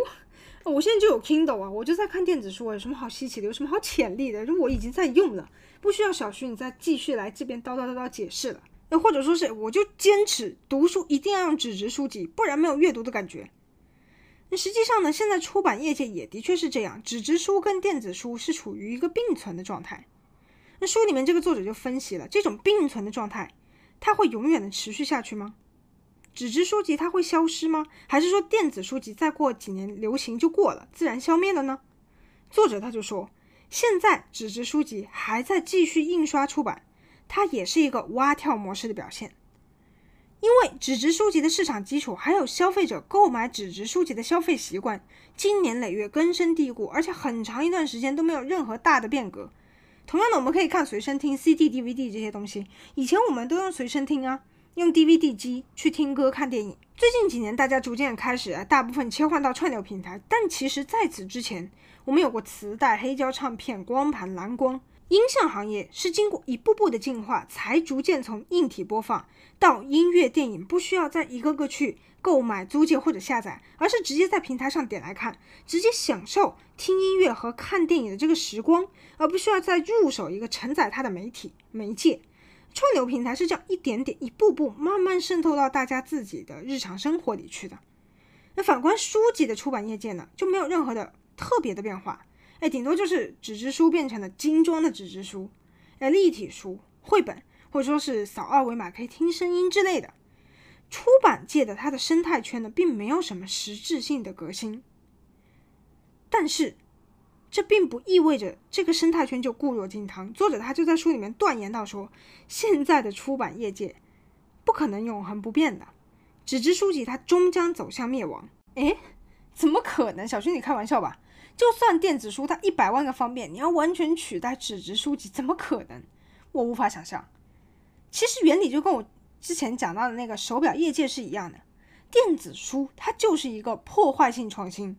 我现在就有 Kindle 啊，我就在看电子书，有什么好稀奇的？有什么好潜力的？就我已经在用了，不需要小徐你再继续来这边叨叨叨叨解释了。或者说是，我就坚持读书一定要用纸质书籍，不然没有阅读的感觉。那实际上呢，现在出版业界也的确是这样，纸质书跟电子书是处于一个并存的状态。那书里面这个作者就分析了这种并存的状态，它会永远的持续下去吗？纸质书籍它会消失吗？还是说电子书籍再过几年流行就过了，自然消灭了呢？作者他就说，现在纸质书籍还在继续印刷出版。它也是一个蛙跳模式的表现，因为纸质书籍的市场基础还有消费者购买纸质书籍的消费习惯，经年累月根深蒂固，而且很长一段时间都没有任何大的变革。同样的，我们可以看随身听、CD、DVD 这些东西，以前我们都用随身听啊，用 DVD 机去听歌、看电影。最近几年，大家逐渐开始，大部分切换到串流平台，但其实在此之前，我们有过磁带、黑胶唱片、光盘、蓝光。音像行业是经过一步步的进化，才逐渐从硬体播放到音乐电影，不需要再一个个去购买、租借或者下载，而是直接在平台上点来看，直接享受听音乐和看电影的这个时光，而不需要再入手一个承载它的媒体媒介。串流平台是这样一点点、一步步慢慢渗透到大家自己的日常生活里去的。那反观书籍的出版业界呢，就没有任何的特别的变化。哎，顶多就是纸质书变成了精装的纸质书，哎，立体书、绘本，或者说是扫二维码可以听声音之类的。出版界的它的生态圈呢，并没有什么实质性的革新。但是，这并不意味着这个生态圈就固若金汤。作者他就在书里面断言到说，现在的出版业界不可能永恒不变的，纸质书籍它终将走向灭亡。哎，怎么可能？小薰，你开玩笑吧？就算电子书它一百万个方便，你要完全取代纸质书籍，怎么可能？我无法想象。其实原理就跟我之前讲到的那个手表业界是一样的。电子书它就是一个破坏性创新，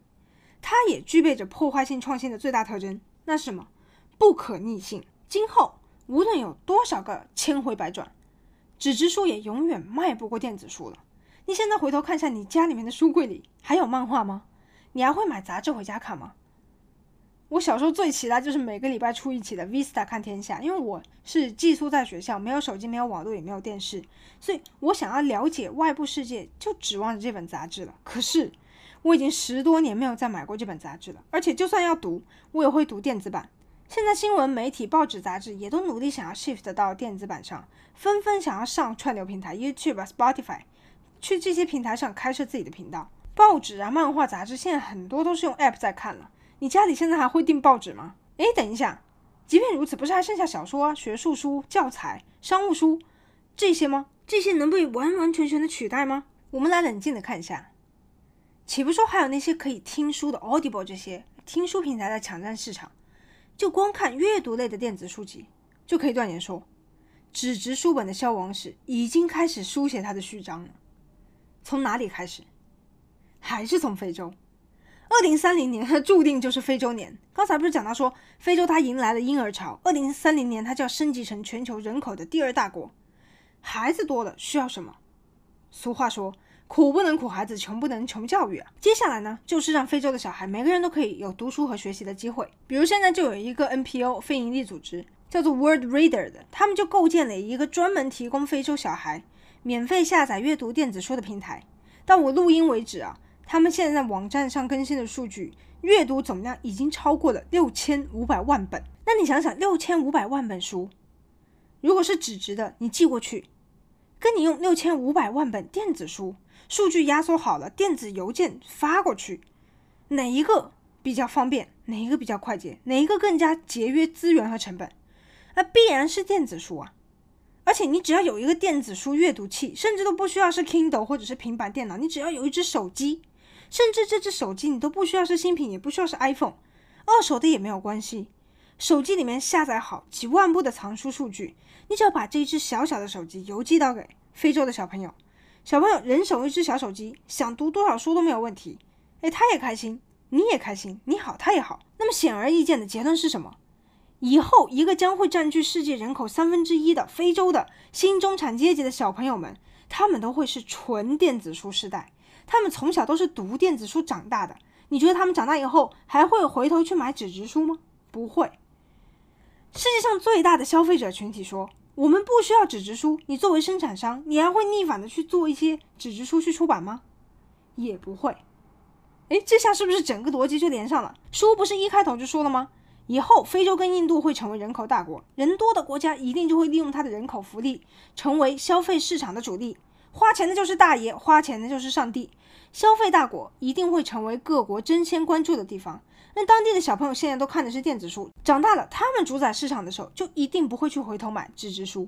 它也具备着破坏性创新的最大特征，那是什么？不可逆性。今后无论有多少个千回百转，纸质书也永远卖不过电子书了。你现在回头看一下你家里面的书柜里还有漫画吗？你还会买杂志回家看吗？我小时候最期待就是每个礼拜出一期的《Vista 看天下》，因为我是寄宿在学校，没有手机，没有网络，也没有电视，所以我想要了解外部世界，就指望着这本杂志了。可是我已经十多年没有再买过这本杂志了，而且就算要读，我也会读电子版。现在新闻媒体、报纸、杂志也都努力想要 shift 到电子版上，纷纷想要上串流平台，YouTube、Spotify，去这些平台上开设自己的频道。报纸啊、漫画、杂志，现在很多都是用 App 在看了。你家里现在还会订报纸吗？哎，等一下，即便如此，不是还剩下小说、学术书、教材、商务书这些吗？这些能被完完全全的取代吗？我们来冷静的看一下，岂不说还有那些可以听书的 Audible 这些听书平台在抢占市场，就光看阅读类的电子书籍，就可以断言说，纸质书本的消亡史已经开始书写它的序章了。从哪里开始？还是从非洲。二零三零年，它注定就是非洲年。刚才不是讲到说，非洲它迎来了婴儿潮，二零三零年它就要升级成全球人口的第二大国。孩子多了，需要什么？俗话说，苦不能苦孩子，穷不能穷教育啊。接下来呢，就是让非洲的小孩每个人都可以有读书和学习的机会。比如现在就有一个 NPO 非营利组织，叫做 World Reader 的，他们就构建了一个专门提供非洲小孩免费下载阅读电子书的平台。到我录音为止啊。他们现在在网站上更新的数据，阅读总量已经超过了六千五百万本。那你想想，六千五百万本书，如果是纸质的，你寄过去，跟你用六千五百万本电子书，数据压缩好了，电子邮件发过去，哪一个比较方便？哪一个比较快捷？哪一个更加节约资源和成本？那必然是电子书啊！而且你只要有一个电子书阅读器，甚至都不需要是 Kindle 或者是平板电脑，你只要有一只手机。甚至这只手机你都不需要是新品，也不需要是 iPhone，二手的也没有关系。手机里面下载好几万部的藏书数据，你只要把这一只小小的手机邮寄到给非洲的小朋友，小朋友人手一只小手机，想读多少书都没有问题。哎，他也开心，你也开心，你好，他也好。那么显而易见的结论是什么？以后一个将会占据世界人口三分之一的非洲的新中产阶级的小朋友们，他们都会是纯电子书时代。他们从小都是读电子书长大的，你觉得他们长大以后还会回头去买纸质书吗？不会。世界上最大的消费者群体说：“我们不需要纸质书。”你作为生产商，你还会逆反的去做一些纸质书去出版吗？也不会。诶，这下是不是整个逻辑就连上了？书不是一开头就说了吗？以后非洲跟印度会成为人口大国，人多的国家一定就会利用它的人口福利，成为消费市场的主力。花钱的就是大爷，花钱的就是上帝。消费大国一定会成为各国争先关注的地方。那当地的小朋友现在都看的是电子书，长大了他们主宰市场的时候，就一定不会去回头买纸质书。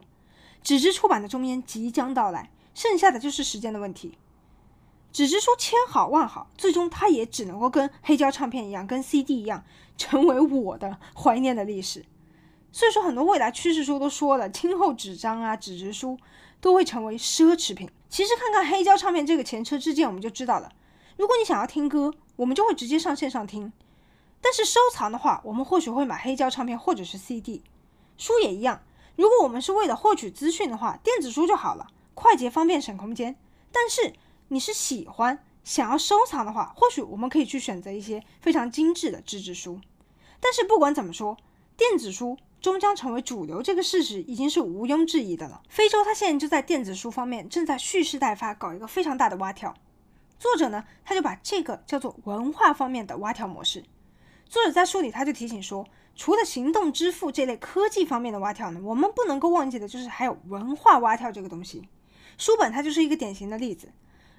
纸质出版的终焉即将到来，剩下的就是时间的问题。纸质书千好万好，最终它也只能够跟黑胶唱片一样，跟 CD 一样，成为我的怀念的历史。所以说，很多未来趋势书都说了，今后纸张啊、纸质书都会成为奢侈品。其实看看黑胶唱片这个前车之鉴，我们就知道了。如果你想要听歌，我们就会直接上线上听；但是收藏的话，我们或许会买黑胶唱片或者是 CD。书也一样，如果我们是为了获取资讯的话，电子书就好了，快捷方便省空间。但是你是喜欢想要收藏的话，或许我们可以去选择一些非常精致的纸质书。但是不管怎么说，电子书。终将成为主流，这个事实已经是毋庸置疑的了。非洲它现在就在电子书方面正在蓄势待发，搞一个非常大的蛙跳。作者呢，他就把这个叫做文化方面的蛙跳模式。作者在书里他就提醒说，除了行动支付这类科技方面的蛙跳呢，我们不能够忘记的就是还有文化蛙跳这个东西。书本它就是一个典型的例子。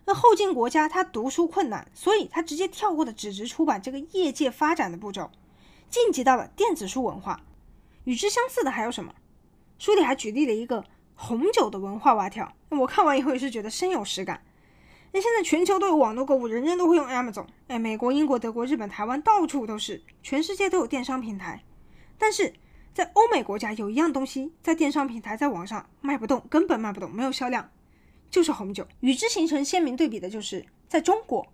那后进国家它读书困难，所以它直接跳过了纸质出版这个业界发展的步骤，晋级到了电子书文化。与之相似的还有什么？书里还举例了一个红酒的文化蛙跳。我看完以后也是觉得深有实感。那现在全球都有网络购物，人人都会用 Amazon。哎，美国、英国、德国、日本、台湾到处都是，全世界都有电商平台。但是在欧美国家，有一样东西在电商平台在网上卖不动，根本卖不动，没有销量，就是红酒。与之形成鲜明对比的就是在中国，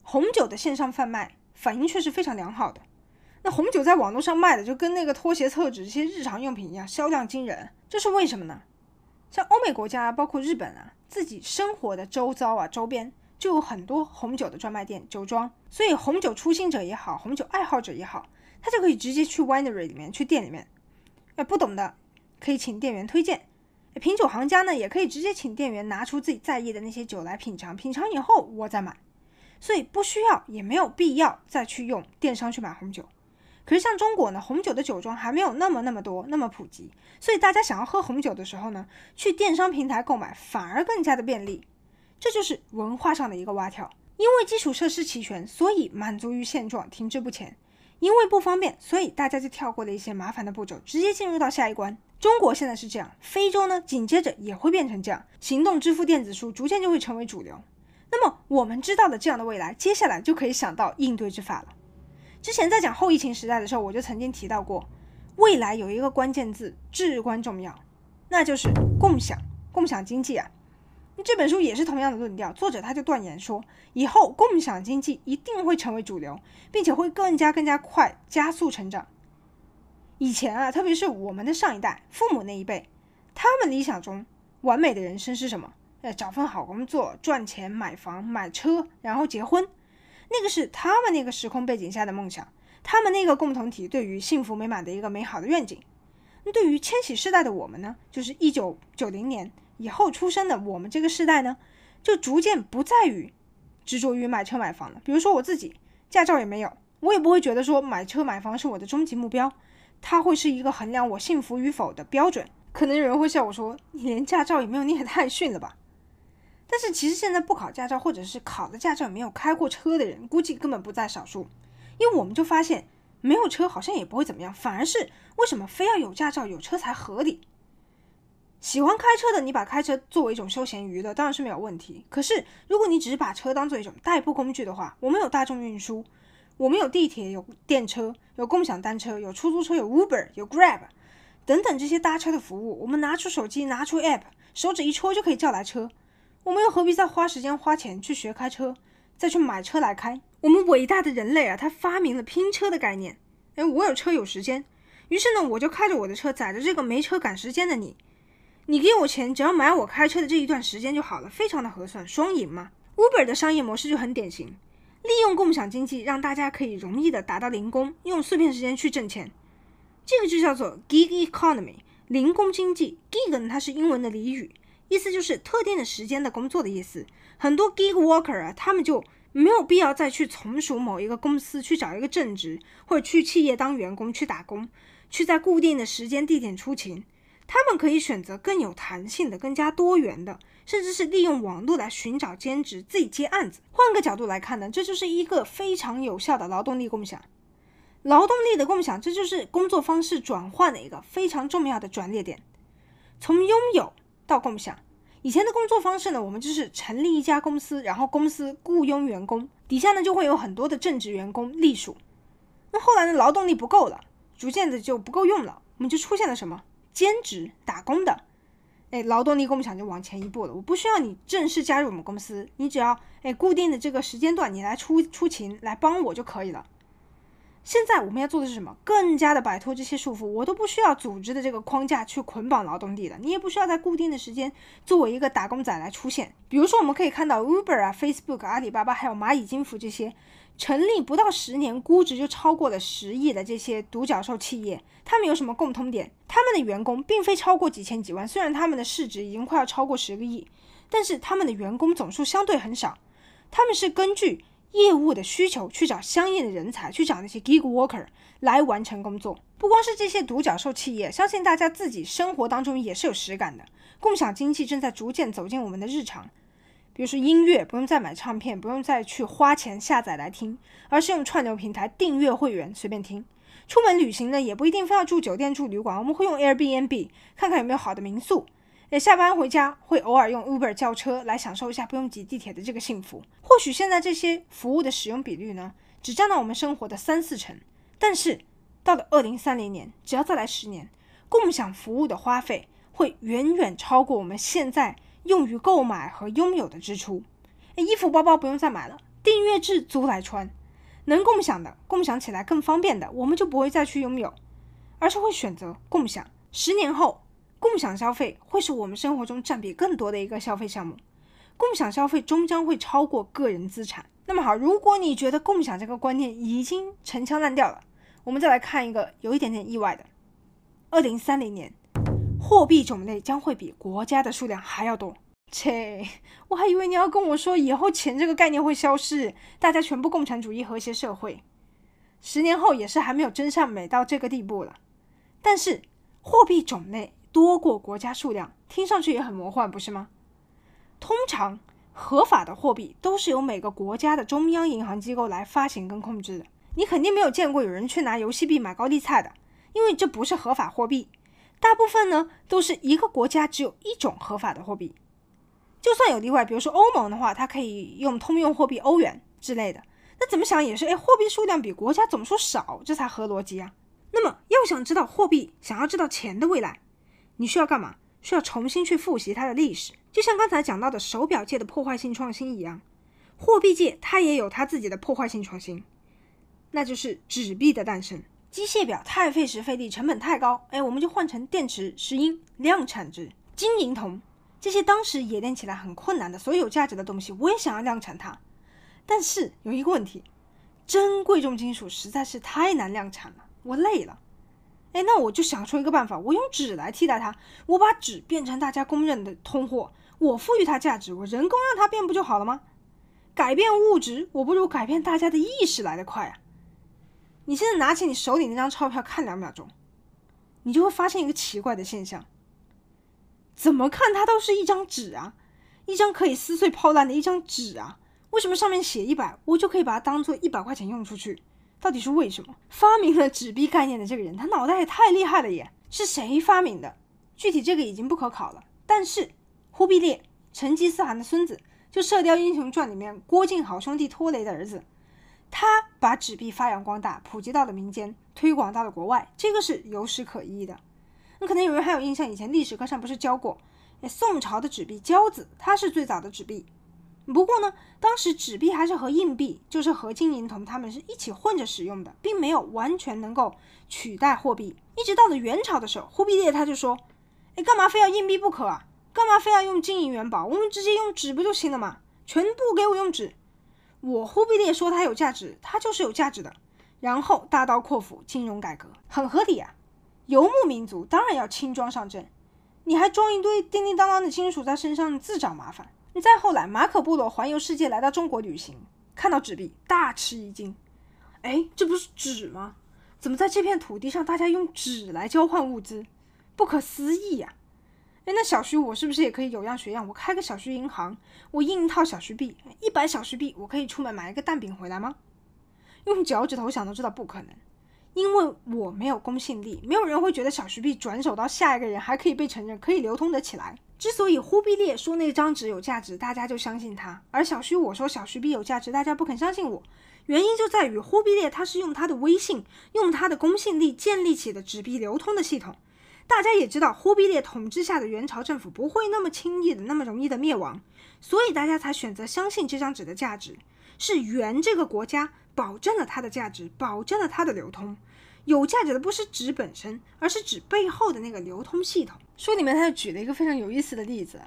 红酒的线上贩卖反应却是非常良好的。红酒在网络上卖的就跟那个拖鞋、厕纸这些日常用品一样，销量惊人。这是为什么呢？像欧美国家，包括日本啊，自己生活的周遭啊、周边就有很多红酒的专卖店、酒庄，所以红酒初心者也好，红酒爱好者也好，他就可以直接去 winery 里面、去店里面。要，不懂的可以请店员推荐。品酒行家呢，也可以直接请店员拿出自己在意的那些酒来品尝，品尝以后我再买。所以不需要，也没有必要再去用电商去买红酒。可是像中国呢，红酒的酒庄还没有那么那么多，那么普及，所以大家想要喝红酒的时候呢，去电商平台购买反而更加的便利。这就是文化上的一个蛙跳，因为基础设施齐全，所以满足于现状，停滞不前；因为不方便，所以大家就跳过了一些麻烦的步骤，直接进入到下一关。中国现在是这样，非洲呢，紧接着也会变成这样，行动支付电子书逐渐就会成为主流。那么我们知道的这样的未来，接下来就可以想到应对之法了。之前在讲后疫情时代的时候，我就曾经提到过，未来有一个关键字至关重要，那就是共享、共享经济啊。这本书也是同样的论调，作者他就断言说，以后共享经济一定会成为主流，并且会更加更加快、加速成长。以前啊，特别是我们的上一代、父母那一辈，他们理想中完美的人生是什么？呃，找份好工作，赚钱，买房、买车，然后结婚。那个是他们那个时空背景下的梦想，他们那个共同体对于幸福美满的一个美好的愿景。那对于千禧世代的我们呢，就是一九九零年以后出生的我们这个世代呢，就逐渐不在于执着于买车买房了。比如说我自己，驾照也没有，我也不会觉得说买车买房是我的终极目标，它会是一个衡量我幸福与否的标准。可能有人会笑我说：“你连驾照也没有，你也太逊了吧。”但是其实现在不考驾照，或者是考了驾照没有开过车的人，估计根本不在少数。因为我们就发现，没有车好像也不会怎么样，反而是为什么非要有驾照、有车才合理？喜欢开车的，你把开车作为一种休闲娱乐，当然是没有问题。可是如果你只是把车当做一种代步工具的话，我们有大众运输，我们有地铁、有电车、有共享单车、有出租车、有 Uber、有 Grab 等等这些搭车的服务，我们拿出手机、拿出 App，手指一戳就可以叫来车。我们又何必再花时间花钱去学开车，再去买车来开？我们伟大的人类啊，他发明了拼车的概念。哎，我有车有时间，于是呢，我就开着我的车载着这个没车赶时间的你。你给我钱，只要买我开车的这一段时间就好了，非常的合算，双赢嘛。Uber 的商业模式就很典型，利用共享经济让大家可以容易的达到零工，用碎片时间去挣钱。这个就叫做 Gig Economy，零工经济。Gig 呢，它是英文的俚语。意思就是特定的时间的工作的意思。很多 gig worker 啊，他们就没有必要再去从属某一个公司去找一个正职，或者去企业当员工去打工，去在固定的时间地点出勤。他们可以选择更有弹性的、更加多元的，甚至是利用网络来寻找兼职，自己接案子。换个角度来看呢，这就是一个非常有效的劳动力共享。劳动力的共享，这就是工作方式转换的一个非常重要的转捩点，从拥有。到共享，以前的工作方式呢，我们就是成立一家公司，然后公司雇佣员工，底下呢就会有很多的正职员工隶属。那后来呢，劳动力不够了，逐渐的就不够用了，我们就出现了什么兼职打工的，哎，劳动力共享就往前一步了。我不需要你正式加入我们公司，你只要哎固定的这个时间段你来出出勤来帮我就可以了。现在我们要做的是什么？更加的摆脱这些束缚，我都不需要组织的这个框架去捆绑劳动力了。你也不需要在固定的时间作为一个打工仔来出现。比如说，我们可以看到 Uber 啊、Facebook、阿里巴巴还有蚂蚁金服这些成立不到十年，估值就超过了十亿的这些独角兽企业，他们有什么共通点？他们的员工并非超过几千几万，虽然他们的市值已经快要超过十个亿，但是他们的员工总数相对很少。他们是根据。业务的需求去找相应的人才，去找那些 gig worker 来完成工作。不光是这些独角兽企业，相信大家自己生活当中也是有实感的。共享经济正在逐渐走进我们的日常。比如说音乐，不用再买唱片，不用再去花钱下载来听，而是用串流平台订阅会员随便听。出门旅行呢，也不一定非要住酒店住旅馆，我们会用 Airbnb 看看有没有好的民宿。也，下班回家会偶尔用 Uber 叫车来享受一下不用挤地铁的这个幸福。或许现在这些服务的使用比率呢，只占到我们生活的三四成，但是到了二零三零年，只要再来十年，共享服务的花费会远远超过我们现在用于购买和拥有的支出。衣服包包不用再买了，订阅制租来穿，能共享的，共享起来更方便的，我们就不会再去拥有，而是会选择共享。十年后。共享消费会是我们生活中占比更多的一个消费项目，共享消费终将会超过个人资产。那么好，如果你觉得共享这个观念已经陈腔滥调了，我们再来看一个有一点点意外的：二零三零年，货币种类将会比国家的数量还要多。切，我还以为你要跟我说以后钱这个概念会消失，大家全部共产主义和谐社会。十年后也是还没有真善美到这个地步了，但是货币种类。多过国家数量，听上去也很魔幻，不是吗？通常合法的货币都是由每个国家的中央银行机构来发行跟控制的。你肯定没有见过有人去拿游戏币买高丽菜的，因为这不是合法货币。大部分呢都是一个国家只有一种合法的货币，就算有例外，比如说欧盟的话，它可以用通用货币欧元之类的。那怎么想也是，哎，货币数量比国家总数少，这才合逻辑啊。那么要想知道货币，想要知道钱的未来，你需要干嘛？需要重新去复习它的历史，就像刚才讲到的手表界的破坏性创新一样，货币界它也有它自己的破坏性创新，那就是纸币的诞生。机械表太费时费力，成本太高，哎，我们就换成电池、石英、量产值、金银铜这些当时冶炼起来很困难的所有有价值的东西，我也想要量产它。但是有一个问题，珍贵重金属实在是太难量产了，我累了。哎，那我就想出一个办法，我用纸来替代它，我把纸变成大家公认的通货，我赋予它价值，我人工让它变不就好了吗？改变物质，我不如改变大家的意识来得快啊！你现在拿起你手里那张钞票看两秒钟，你就会发现一个奇怪的现象：怎么看它都是一张纸啊，一张可以撕碎泡烂的一张纸啊！为什么上面写一百，我就可以把它当做一百块钱用出去？到底是为什么？发明了纸币概念的这个人，他脑袋也太厉害了耶！是谁发明的？具体这个已经不可考了。但是忽必烈，成吉思汗的孙子，就《射雕英雄传》里面郭靖好兄弟拖雷的儿子。他把纸币发扬光大，普及到了民间，推广到了国外，这个是有史可依的。那可能有人还有印象，以前历史课上不是教过，哎，宋朝的纸币交子，它是最早的纸币。不过呢，当时纸币还是和硬币，就是和金银铜，它们是一起混着使用的，并没有完全能够取代货币。一直到了元朝的时候，忽必烈他就说：“哎，干嘛非要硬币不可啊？干嘛非要用金银元宝？我们直接用纸不就行了吗？全部给我用纸。”我忽必烈说它有价值，它就是有价值的。然后大刀阔斧，金融改革很合理啊。游牧民族当然要轻装上阵，你还装一堆叮叮当当的金属在身上，自找麻烦。再后来，马可波罗环游世界来到中国旅行，看到纸币大吃一惊。哎，这不是纸吗？怎么在这片土地上大家用纸来交换物资？不可思议呀！哎，那小徐，我是不是也可以有样学样？我开个小徐银行，我印一套小徐币，一百小徐币，我可以出门买一个蛋饼回来吗？用脚趾头想都知道不可能，因为我没有公信力，没有人会觉得小徐币转手到下一个人还可以被承认，可以流通得起来。之所以忽必烈说那张纸有价值，大家就相信他；而小徐我说小徐币有价值，大家不肯相信我，原因就在于忽必烈他是用他的威信，用他的公信力建立起的纸币流通的系统。大家也知道，忽必烈统治下的元朝政府不会那么轻易的、那么容易的灭亡，所以大家才选择相信这张纸的价值。是元这个国家保证了它的价值，保证了它的流通。有价值的不是纸本身，而是纸背后的那个流通系统。书里面他就举了一个非常有意思的例子，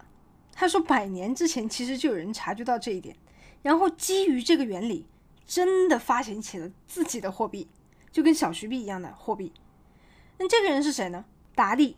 他说百年之前其实就有人察觉到这一点，然后基于这个原理，真的发行起了自己的货币，就跟小徐币一样的货币。那这个人是谁呢？达利，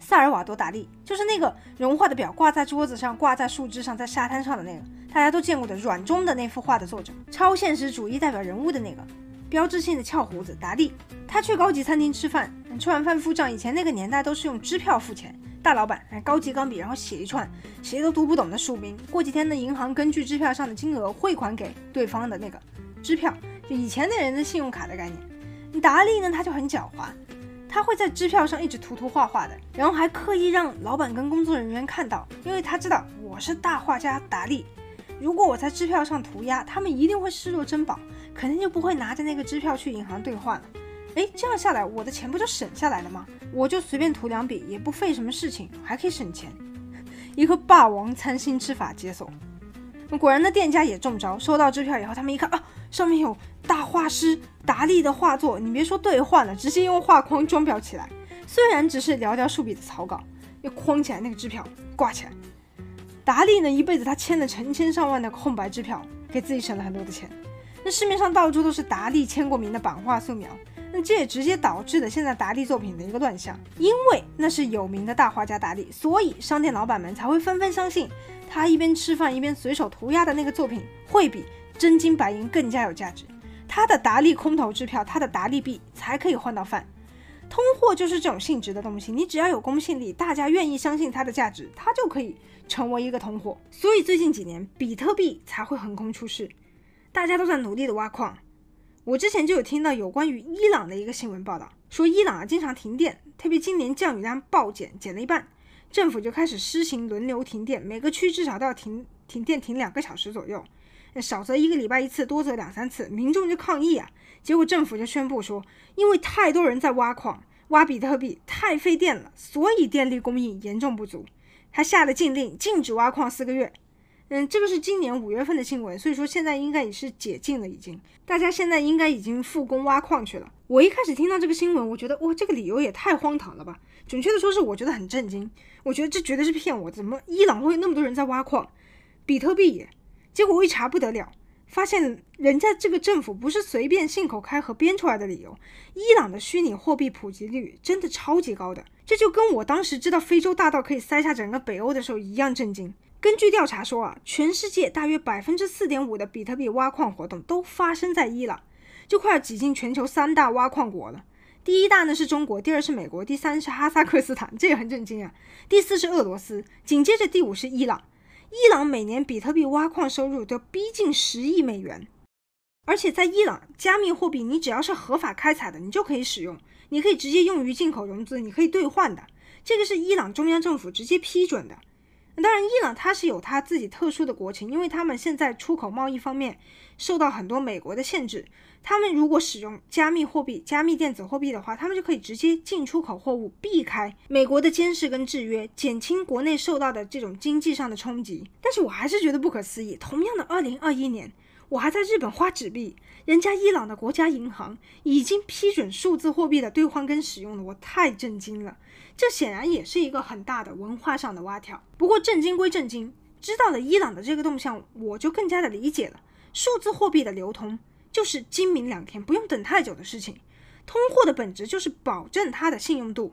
萨尔瓦多·达利，就是那个融化的表挂在桌子上、挂在树枝上、在沙滩上的那个，大家都见过的软中的那幅画的作者，超现实主义代表人物的那个，标志性的翘胡子达利。他去高级餐厅吃饭，吃完饭付账，以前那个年代都是用支票付钱，大老板哎，高级钢笔，然后写一串谁都读不懂的署名，过几天呢银行根据支票上的金额汇款给对方的那个支票，就以前的人的信用卡的概念。达利呢，他就很狡猾。他会在支票上一直涂涂画画的，然后还刻意让老板跟工作人员看到，因为他知道我是大画家达利，如果我在支票上涂鸦，他们一定会视若珍宝，肯定就不会拿着那个支票去银行兑换了。哎，这样下来我的钱不就省下来了吗？我就随便涂两笔，也不费什么事情，还可以省钱。一个霸王餐新吃法解锁。果然，那店家也中招。收到支票以后，他们一看啊，上面有大画师达利的画作，你别说兑换了，直接用画框装裱起来。虽然只是寥寥数笔的草稿，又框起来那个支票挂起来。达利呢，一辈子他签了成千上万的空白支票，给自己省了很多的钱。那市面上到处都是达利签过名的版画素描，那这也直接导致了现在达利作品的一个乱象。因为那是有名的大画家达利，所以商店老板们才会纷纷相信。他一边吃饭一边随手涂鸦的那个作品，会比真金白银更加有价值。他的达利空头支票，他的达利币才可以换到饭。通货就是这种性质的东西，你只要有公信力，大家愿意相信它的价值，它就可以成为一个通货。所以最近几年，比特币才会横空出世，大家都在努力的挖矿。我之前就有听到有关于伊朗的一个新闻报道，说伊朗啊经常停电，特别今年降雨量暴减，减了一半。政府就开始施行轮流停电，每个区至少都要停停电停两个小时左右。少则一个礼拜一次，多则两三次，民众就抗议啊。结果政府就宣布说，因为太多人在挖矿、挖比特币，太费电了，所以电力供应严重不足。他下了禁令，禁止挖矿四个月。嗯，这个是今年五月份的新闻，所以说现在应该也是解禁了，已经。大家现在应该已经复工挖矿去了。我一开始听到这个新闻，我觉得哇，这个理由也太荒唐了吧！准确的说是，我觉得很震惊。我觉得这绝对是骗我，怎么伊朗会有那么多人在挖矿？比特币。结果我一查不得了，发现人家这个政府不是随便信口开河编出来的理由。伊朗的虚拟货币普及率真的超级高的，这就跟我当时知道非洲大到可以塞下整个北欧的时候一样震惊。根据调查说啊，全世界大约百分之四点五的比特币挖矿活动都发生在伊朗，就快要挤进全球三大挖矿国了。第一大呢是中国，第二是美国，第三是哈萨克斯坦，这也很震惊啊。第四是俄罗斯，紧接着第五是伊朗。伊朗每年比特币挖矿收入都逼近十亿美元，而且在伊朗，加密货币你只要是合法开采的，你就可以使用，你可以直接用于进口融资，你可以兑换的，这个是伊朗中央政府直接批准的。当然，伊朗它是有它自己特殊的国情，因为他们现在出口贸易方面受到很多美国的限制。他们如果使用加密货币、加密电子货币的话，他们就可以直接进出口货物，避开美国的监视跟制约，减轻国内受到的这种经济上的冲击。但是我还是觉得不可思议。同样的，二零二一年，我还在日本花纸币，人家伊朗的国家银行已经批准数字货币的兑换跟使用了，我太震惊了。这显然也是一个很大的文化上的挖挑。不过震惊归震惊，知道了伊朗的这个动向，我就更加的理解了数字货币的流通。就是今明两天，不用等太久的事情。通货的本质就是保证它的信用度，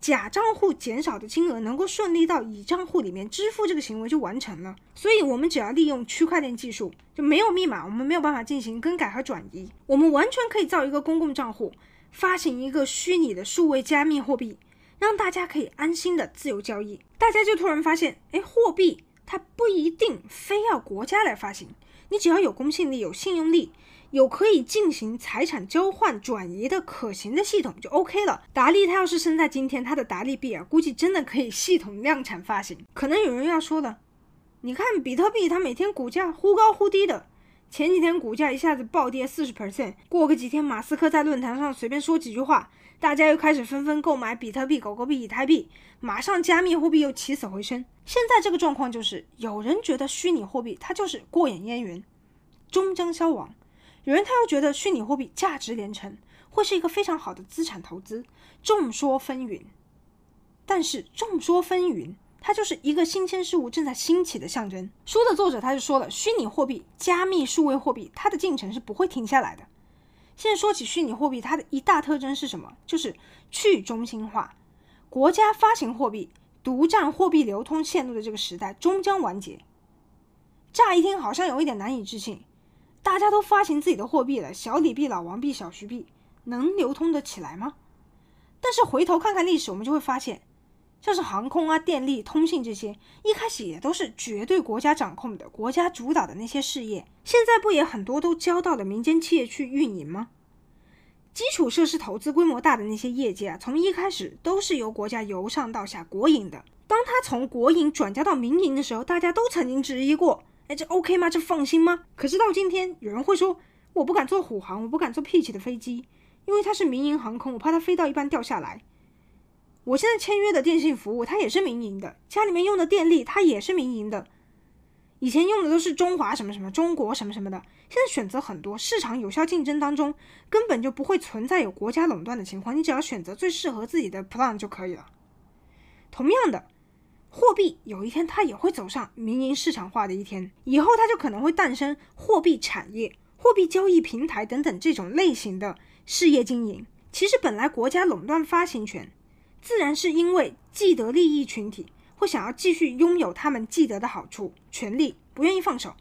假账户减少的金额能够顺利到乙账户里面支付，这个行为就完成了。所以，我们只要利用区块链技术，就没有密码，我们没有办法进行更改和转移。我们完全可以造一个公共账户，发行一个虚拟的数位加密货币，让大家可以安心的自由交易。大家就突然发现，哎，货币它不一定非要国家来发行，你只要有公信力、有信用力。有可以进行财产交换转移的可行的系统就 OK 了。达利他要是生在今天，他的达利币啊，估计真的可以系统量产发行。可能有人要说了，你看比特币，它每天股价忽高忽低的，前几天股价一下子暴跌四十 percent，过个几天马斯克在论坛上随便说几句话，大家又开始纷纷购买比特币、狗狗币、以太币，马上加密货币又起死回生。现在这个状况就是，有人觉得虚拟货币它就是过眼烟云，终将消亡。有人他又觉得虚拟货币价值连城，会是一个非常好的资产投资。众说纷纭，但是众说纷纭，它就是一个新鲜事物正在兴起的象征。书的作者他就说了，虚拟货币、加密数位货币，它的进程是不会停下来的。现在说起虚拟货币，它的一大特征是什么？就是去中心化，国家发行货币，独占货币流通线路的这个时代终将完结。乍一听好像有一点难以置信。大家都发行自己的货币了，小李币、老王币、小徐币能流通得起来吗？但是回头看看历史，我们就会发现，像是航空啊、电力、通信这些，一开始也都是绝对国家掌控的、国家主导的那些事业，现在不也很多都交到了民间企业去运营吗？基础设施投资规模大的那些业界啊，从一开始都是由国家由上到下国营的，当他从国营转交到民营的时候，大家都曾经质疑过。哎，这 OK 吗？这放心吗？可是到今天，有人会说，我不敢坐虎航，我不敢坐 Peach 的飞机，因为它是民营航空，我怕它飞到一半掉下来。我现在签约的电信服务，它也是民营的，家里面用的电力，它也是民营的。以前用的都是中华什么什么、中国什么什么的，现在选择很多，市场有效竞争当中，根本就不会存在有国家垄断的情况，你只要选择最适合自己的 plan 就可以了。同样的。货币有一天它也会走上民营市场化的一天，以后它就可能会诞生货币产业、货币交易平台等等这种类型的事业经营。其实本来国家垄断发行权，自然是因为既得利益群体会想要继续拥有他们既得的好处、权利，不愿意放手。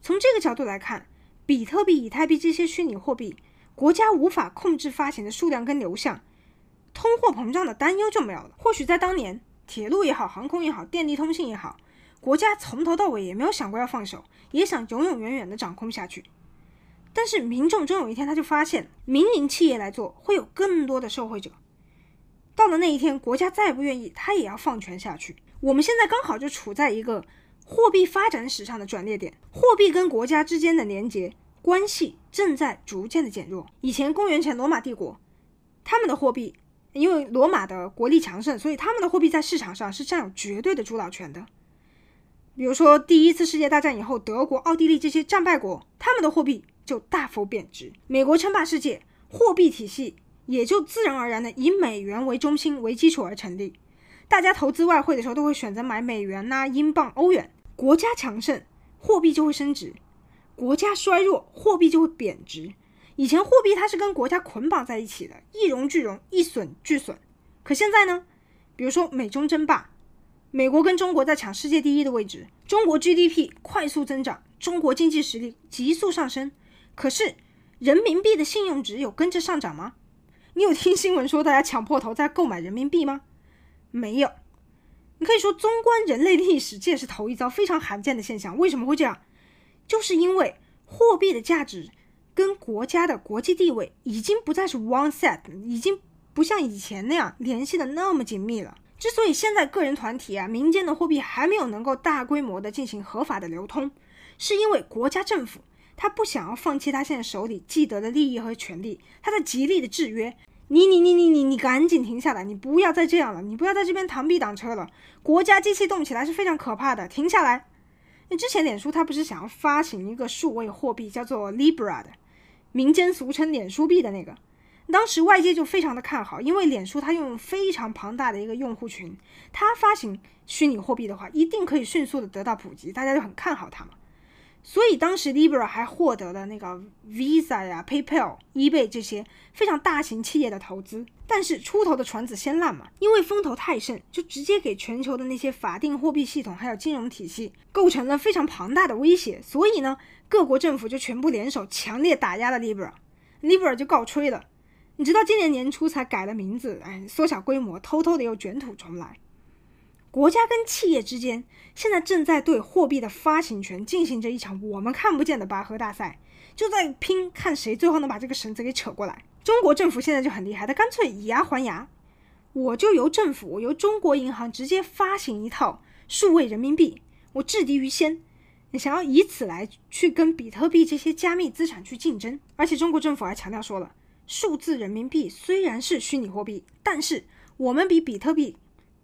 从这个角度来看，比特币、以太币这些虚拟货币，国家无法控制发行的数量跟流向，通货膨胀的担忧就没有了。或许在当年。铁路也好，航空也好，电力通信也好，国家从头到尾也没有想过要放手，也想永永远远的掌控下去。但是民众终有一天他就发现，民营企业来做会有更多的受惠者。到了那一天，国家再不愿意，他也要放权下去。我们现在刚好就处在一个货币发展史上的转捩点。货币跟国家之间的连接关系正在逐渐的减弱。以前公元前罗马帝国，他们的货币因为罗马的国力强盛，所以他们的货币在市场上是占有绝对的主导权的。比如说，第一次世界大战以后，德国、奥地利这些战败国，他们的货币就大幅贬值。美国称霸世界，货币体系也就自然而然的以美元为中心为基础而成立。大家投资外汇的时候，都会选择买美元呐、英镑、欧元。国家强盛，货币就会升值；国家衰弱，货币就会贬值。以前货币它是跟国家捆绑在一起的，一荣俱荣，一损俱损。可现在呢？比如说美中争霸。美国跟中国在抢世界第一的位置，中国 GDP 快速增长，中国经济实力急速上升。可是人民币的信用值有跟着上涨吗？你有听新闻说大家抢破头在购买人民币吗？没有。你可以说，纵观人类历史，这也是头一遭，非常罕见的现象。为什么会这样？就是因为货币的价值跟国家的国际地位已经不再是 one set，已经不像以前那样联系的那么紧密了。之所以现在个人团体啊、民间的货币还没有能够大规模的进行合法的流通，是因为国家政府他不想要放弃他现在手里既得的利益和权利，他在极力的制约你，你你你你你赶紧停下来，你不要再这样了，你不要在这边螳臂挡车了。国家机器动起来是非常可怕的，停下来。那之前脸书他不是想要发行一个数位货币，叫做 Libra 的，民间俗称脸书币的那个。当时外界就非常的看好，因为脸书它拥有非常庞大的一个用户群，它发行虚拟货币的话，一定可以迅速的得到普及，大家就很看好它嘛。所以当时 Libra 还获得了那个 Visa 呀、PayPal、eBay 这些非常大型企业的投资。但是出头的船子先烂嘛，因为风头太盛，就直接给全球的那些法定货币系统还有金融体系构成了非常庞大的威胁。所以呢，各国政府就全部联手强烈打压了 Libra，Libra 就告吹了。你知道今年年初才改了名字，哎，缩小规模，偷偷的又卷土重来。国家跟企业之间现在正在对货币的发行权进行着一场我们看不见的拔河大赛，就在拼看谁最后能把这个绳子给扯过来。中国政府现在就很厉害，他干脆以牙还牙，我就由政府，由中国银行直接发行一套数位人民币，我制敌于先。你想要以此来去跟比特币这些加密资产去竞争，而且中国政府还强调说了。数字人民币虽然是虚拟货币，但是我们比比特币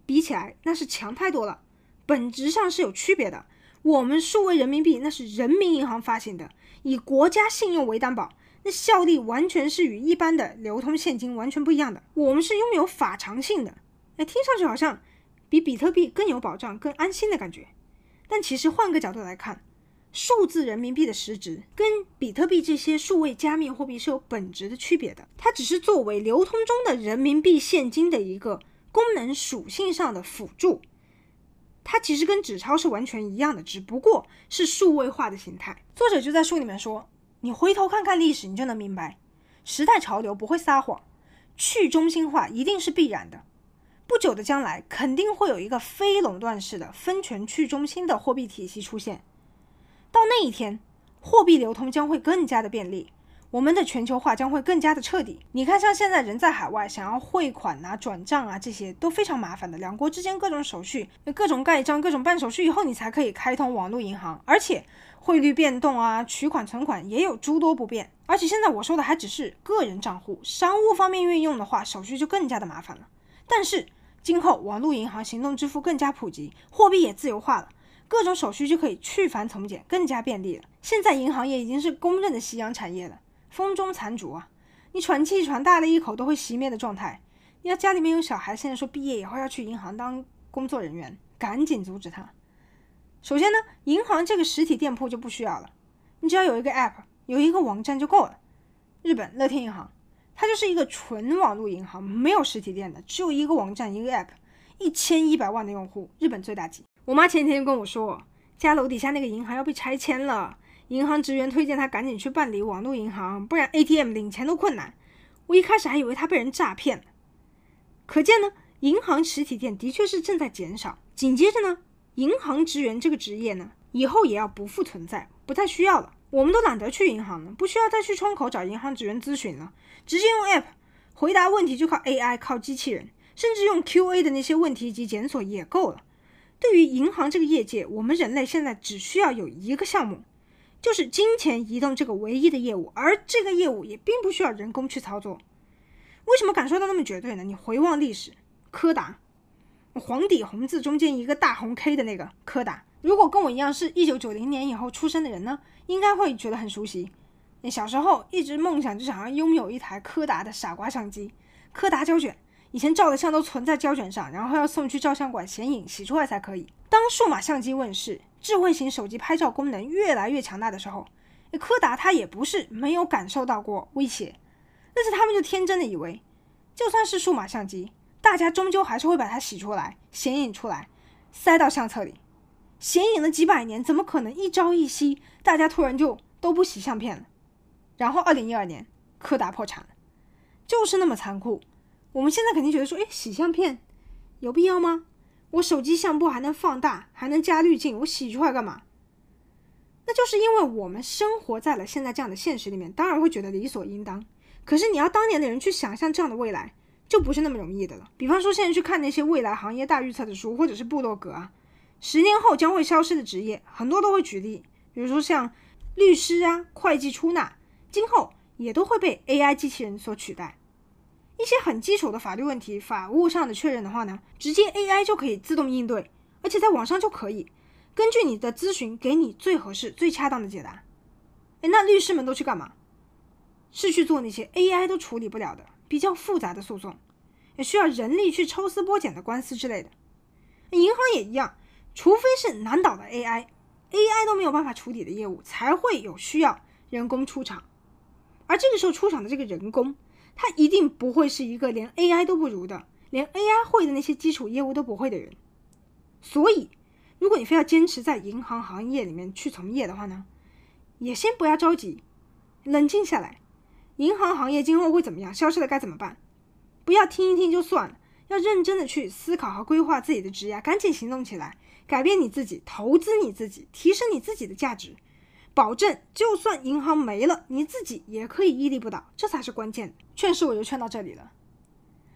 比起来那是强太多了，本质上是有区别的。我们数位人民币那是人民银行发行的，以国家信用为担保，那效力完全是与一般的流通现金完全不一样的。我们是拥有法偿性的，哎，听上去好像比比特币更有保障、更安心的感觉。但其实换个角度来看。数字人民币的实质跟比特币这些数位加密货币是有本质的区别的，它只是作为流通中的人民币现金的一个功能属性上的辅助，它其实跟纸钞是完全一样的，只不过是数位化的形态。作者就在书里面说，你回头看看历史，你就能明白，时代潮流不会撒谎，去中心化一定是必然的，不久的将来肯定会有一个非垄断式的分权去中心的货币体系出现。到那一天，货币流通将会更加的便利，我们的全球化将会更加的彻底。你看，像现在人在海外想要汇款啊、转账啊，这些都非常麻烦的。两国之间各种手续、各种盖章、各种办手续以后，你才可以开通网络银行。而且汇率变动啊、取款存款也有诸多不便。而且现在我说的还只是个人账户，商务方面运用的话，手续就更加的麻烦了。但是今后网络银行、行动支付更加普及，货币也自由化了。各种手续就可以去繁从简，更加便利了。现在银行业已经是公认的夕阳产业了，风中残烛啊！你喘气喘大了一口都会熄灭的状态。你要家里面有小孩，现在说毕业以后要去银行当工作人员，赶紧阻止他。首先呢，银行这个实体店铺就不需要了，你只要有一个 app，有一个网站就够了。日本乐天银行，它就是一个纯网络银行，没有实体店的，只有一个网站一个 app，一千一百万的用户，日本最大级。我妈前几天跟我说，家楼底下那个银行要被拆迁了，银行职员推荐她赶紧去办理网络银行，不然 ATM 领钱都困难。我一开始还以为她被人诈骗了。可见呢，银行实体店的确是正在减少。紧接着呢，银行职员这个职业呢，以后也要不复存在，不太需要了。我们都懒得去银行了，不需要再去窗口找银行职员咨询了，直接用 App 回答问题就靠 AI，靠机器人，甚至用 QA 的那些问题及检索也够了。对于银行这个业界，我们人类现在只需要有一个项目，就是金钱移动这个唯一的业务，而这个业务也并不需要人工去操作。为什么敢说到那么绝对呢？你回望历史，柯达，黄底红字中间一个大红 K 的那个柯达，如果跟我一样是一九九零年以后出生的人呢，应该会觉得很熟悉。你小时候一直梦想就想要拥有一台柯达的傻瓜相机，柯达胶卷。以前照的相都存在胶卷上，然后要送去照相馆显影洗出来才可以。当数码相机问世，智慧型手机拍照功能越来越强大的时候，柯达它也不是没有感受到过威胁，但是他们就天真的以为，就算是数码相机，大家终究还是会把它洗出来、显影出来，塞到相册里。显影了几百年，怎么可能一朝一夕大家突然就都不洗相片了？然后二零一二年，柯达破产了，就是那么残酷。我们现在肯定觉得说，哎，洗相片有必要吗？我手机相簿还能放大，还能加滤镜，我洗出来干嘛？那就是因为我们生活在了现在这样的现实里面，当然会觉得理所应当。可是你要当年的人去想象这样的未来，就不是那么容易的了。比方说，现在去看那些未来行业大预测的书，或者是部落格啊，十年后将会消失的职业，很多都会举例，比如说像律师啊、会计出纳，今后也都会被 AI 机器人所取代。一些很基础的法律问题，法务上的确认的话呢，直接 AI 就可以自动应对，而且在网上就可以根据你的咨询给你最合适、最恰当的解答。哎，那律师们都去干嘛？是去做那些 AI 都处理不了的比较复杂的诉讼，也需要人力去抽丝剥茧的官司之类的。银行也一样，除非是难倒的 AI，AI 都没有办法处理的业务，才会有需要人工出场。而这个时候出场的这个人工。他一定不会是一个连 AI 都不如的，连 AI 会的那些基础业务都不会的人。所以，如果你非要坚持在银行行业里面去从业的话呢，也先不要着急，冷静下来。银行行业今后会怎么样？消失了该怎么办？不要听一听就算了，要认真的去思考和规划自己的职业，赶紧行动起来，改变你自己，投资你自己，提升你自己的价值。保证，就算银行没了，你自己也可以屹立不倒，这才是关键。劝世我就劝到这里了。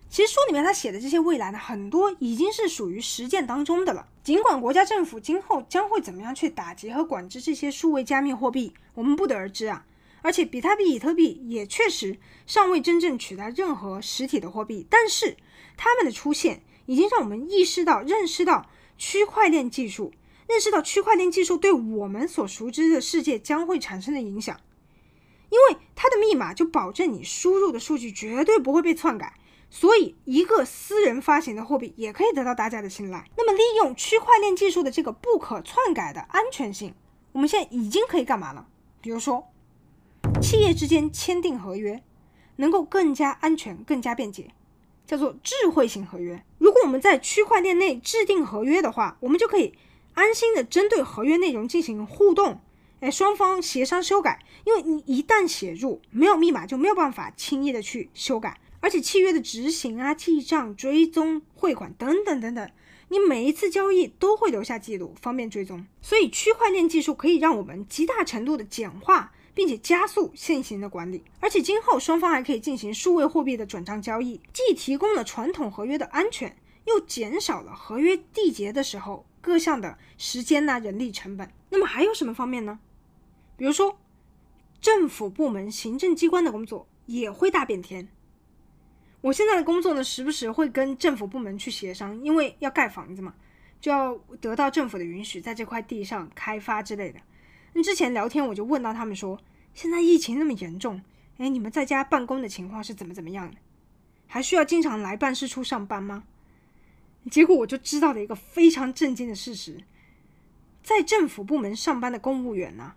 其实书里面他写的这些未来呢，很多已经是属于实践当中的了。尽管国家政府今后将会怎么样去打击和管制这些数位加密货币，我们不得而知啊。而且比特币、比特币也确实尚未真正取代任何实体的货币，但是它们的出现已经让我们意识到、认识到区块链技术。认识到区块链技术对我们所熟知的世界将会产生的影响，因为它的密码就保证你输入的数据绝对不会被篡改，所以一个私人发行的货币也可以得到大家的青睐。那么，利用区块链技术的这个不可篡改的安全性，我们现在已经可以干嘛了？比如说，企业之间签订合约能够更加安全、更加便捷，叫做智慧型合约。如果我们在区块链内制定合约的话，我们就可以。安心的针对合约内容进行互动，哎，双方协商修改，因为你一旦写入，没有密码就没有办法轻易的去修改，而且契约的执行啊、记账、追踪、汇款等等等等，你每一次交易都会留下记录，方便追踪。所以区块链技术可以让我们极大程度的简化，并且加速现行的管理，而且今后双方还可以进行数位货币的转账交易，既提供了传统合约的安全，又减少了合约缔结的时候。各项的时间呐、人力成本，那么还有什么方面呢？比如说，政府部门、行政机关的工作也会大变天。我现在的工作呢，时不时会跟政府部门去协商，因为要盖房子嘛，就要得到政府的允许，在这块地上开发之类的。那之前聊天我就问到他们说，现在疫情那么严重，哎，你们在家办公的情况是怎么怎么样的？还需要经常来办事处上班吗？结果我就知道了一个非常震惊的事实，在政府部门上班的公务员呢，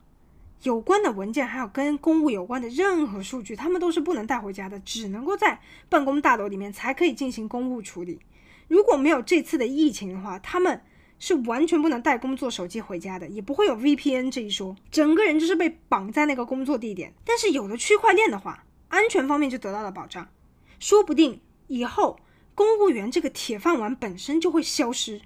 有关的文件还有跟公务有关的任何数据，他们都是不能带回家的，只能够在办公大楼里面才可以进行公务处理。如果没有这次的疫情的话，他们是完全不能带工作手机回家的，也不会有 VPN 这一说，整个人就是被绑在那个工作地点。但是有了区块链的话，安全方面就得到了保障，说不定以后。公务员这个铁饭碗本身就会消失，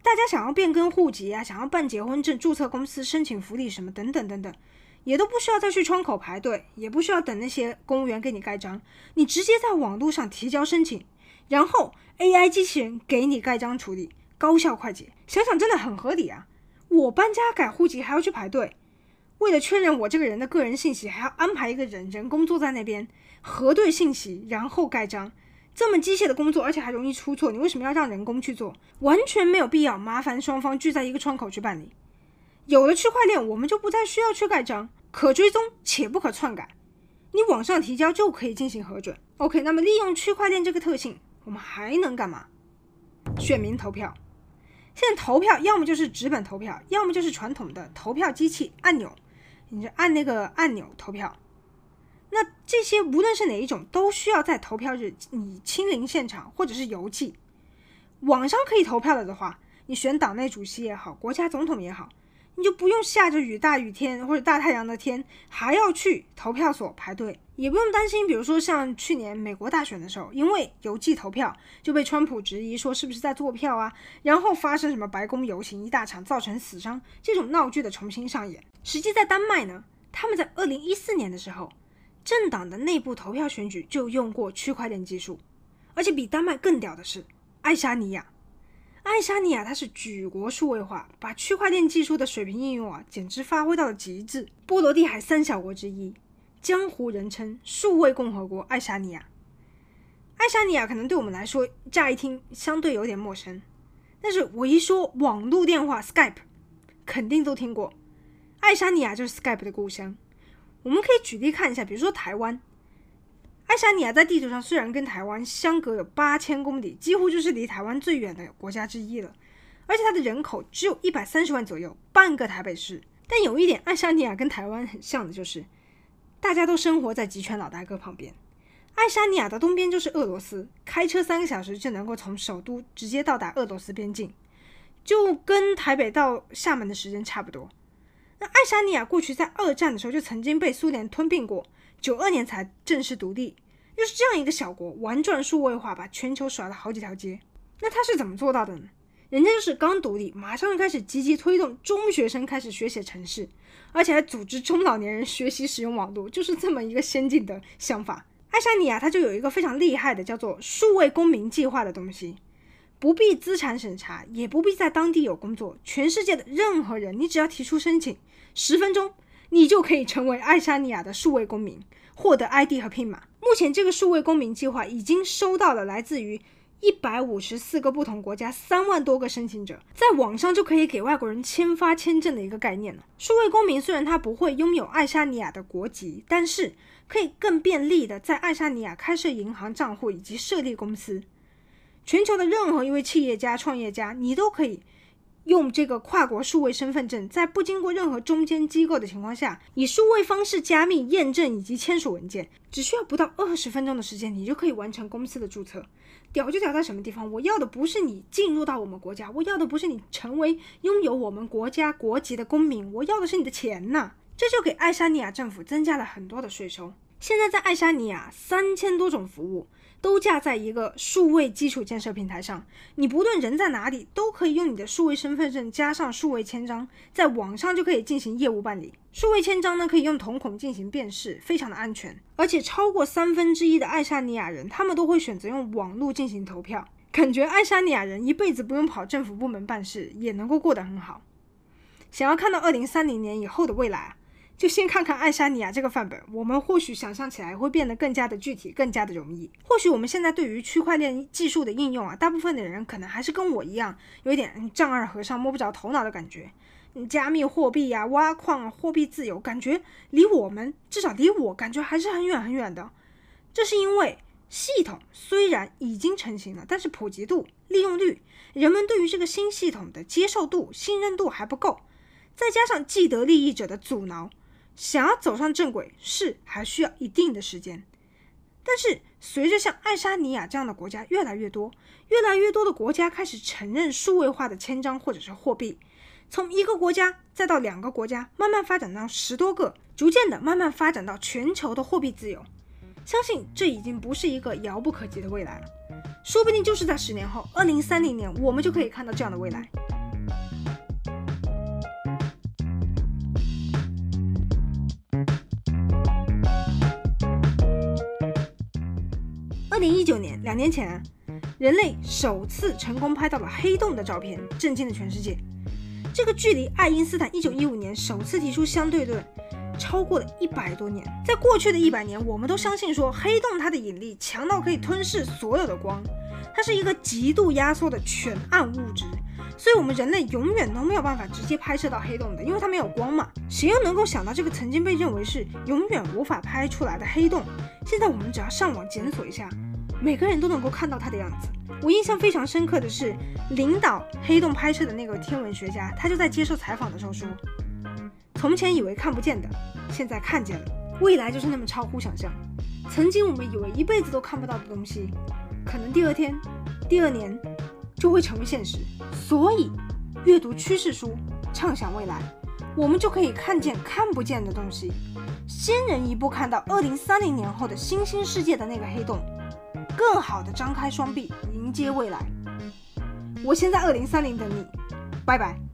大家想要变更户籍啊，想要办结婚证、注册公司、申请福利什么等等等等，也都不需要再去窗口排队，也不需要等那些公务员给你盖章，你直接在网络上提交申请，然后 AI 机器人给你盖章处理，高效快捷。想想真的很合理啊！我搬家改户籍还要去排队，为了确认我这个人的个人信息，还要安排一个人人工坐在那边核对信息，然后盖章。这么机械的工作，而且还容易出错，你为什么要让人工去做？完全没有必要麻烦双方聚在一个窗口去办理。有了区块链，我们就不再需要去盖章，可追踪且不可篡改。你网上提交就可以进行核准。OK，那么利用区块链这个特性，我们还能干嘛？选民投票。现在投票要么就是纸本投票，要么就是传统的投票机器按钮，你就按那个按钮投票。那这些无论是哪一种，都需要在投票日你亲临现场或者是邮寄。网上可以投票了的话，你选党内主席也好，国家总统也好，你就不用下着雨大雨天或者大太阳的天，还要去投票所排队，也不用担心，比如说像去年美国大选的时候，因为邮寄投票就被川普质疑说是不是在作票啊，然后发生什么白宫游行一大场，造成死伤，这种闹剧的重新上演。实际在丹麦呢，他们在二零一四年的时候。政党的内部投票选举就用过区块链技术，而且比丹麦更屌的是爱沙尼亚。爱沙尼亚它是举国数位化，把区块链技术的水平应用啊，简直发挥到了极致。波罗的海三小国之一，江湖人称数位共和国爱沙尼亚。爱沙尼亚可能对我们来说乍一听相对有点陌生，但是我一说网络电话 Skype，肯定都听过。爱沙尼亚就是 Skype 的故乡。我们可以举例看一下，比如说台湾，爱沙尼亚在地图上虽然跟台湾相隔有八千公里，几乎就是离台湾最远的国家之一了，而且它的人口只有一百三十万左右，半个台北市。但有一点，爱沙尼亚跟台湾很像的就是，大家都生活在极权老大哥旁边。爱沙尼亚的东边就是俄罗斯，开车三个小时就能够从首都直接到达俄罗斯边境，就跟台北到厦门的时间差不多。那爱沙尼亚过去在二战的时候就曾经被苏联吞并过，九二年才正式独立。又是这样一个小国，玩转数位化，把全球甩了好几条街。那他是怎么做到的呢？人家就是刚独立，马上就开始积极推动中学生开始学写程式，而且还组织中老年人学习使用网络，就是这么一个先进的想法。爱沙尼亚它就有一个非常厉害的叫做数位公民计划的东西。不必资产审查，也不必在当地有工作。全世界的任何人，你只要提出申请，十分钟你就可以成为爱沙尼亚的数位公民，获得 ID 和 PIN 码。目前这个数位公民计划已经收到了来自于一百五十四个不同国家三万多个申请者，在网上就可以给外国人签发签证的一个概念了。数位公民虽然他不会拥有爱沙尼亚的国籍，但是可以更便利的在爱沙尼亚开设银行账户以及设立公司。全球的任何一位企业家、创业家，你都可以用这个跨国数位身份证，在不经过任何中间机构的情况下，以数位方式加密验证以及签署文件，只需要不到二十分钟的时间，你就可以完成公司的注册。屌就屌在什么地方？我要的不是你进入到我们国家，我要的不是你成为拥有我们国家国籍的公民，我要的是你的钱呐！这就给爱沙尼亚政府增加了很多的税收。现在在爱沙尼亚，三千多种服务。都架在一个数位基础建设平台上，你不论人在哪里，都可以用你的数位身份证加上数位签章，在网上就可以进行业务办理。数位签章呢，可以用瞳孔进行辨识，非常的安全。而且超过三分之一的爱沙尼亚人，他们都会选择用网络进行投票。感觉爱沙尼亚人一辈子不用跑政府部门办事，也能够过得很好。想要看到二零三零年以后的未来。就先看看爱沙尼亚这个范本，我们或许想象起来会变得更加的具体，更加的容易。或许我们现在对于区块链技术的应用啊，大部分的人可能还是跟我一样，有点丈二和尚摸不着头脑的感觉。加密货币呀、挖矿啊、货币自由，感觉离我们至少离我感觉还是很远很远的。这是因为系统虽然已经成型了，但是普及度、利用率，人们对于这个新系统的接受度、信任度还不够，再加上既得利益者的阻挠。想要走上正轨是还需要一定的时间，但是随着像爱沙尼亚这样的国家越来越多，越来越多的国家开始承认数位化的签章或者是货币，从一个国家再到两个国家，慢慢发展到十多个，逐渐的慢慢发展到全球的货币自由，相信这已经不是一个遥不可及的未来了，说不定就是在十年后，二零三零年，我们就可以看到这样的未来。零一九年，两年前，人类首次成功拍到了黑洞的照片，震惊了全世界。这个距离爱因斯坦1915年首次提出相对论，超过了一百多年。在过去的一百年，我们都相信说黑洞它的引力强到可以吞噬所有的光，它是一个极度压缩的全暗物质。所以，我们人类永远都没有办法直接拍摄到黑洞的，因为它没有光嘛。谁又能够想到这个曾经被认为是永远无法拍出来的黑洞，现在我们只要上网检索一下，每个人都能够看到它的样子。我印象非常深刻的是，领导黑洞拍摄的那个天文学家，他就在接受采访的时候说：“从前以为看不见的，现在看见了。未来就是那么超乎想象。曾经我们以为一辈子都看不到的东西，可能第二天、第二年。”就会成为现实，所以阅读趋势书，畅想未来，我们就可以看见看不见的东西，先人一步看到二零三零年后的新兴世界的那个黑洞，更好的张开双臂迎接未来。我先在二零三零等你，拜拜。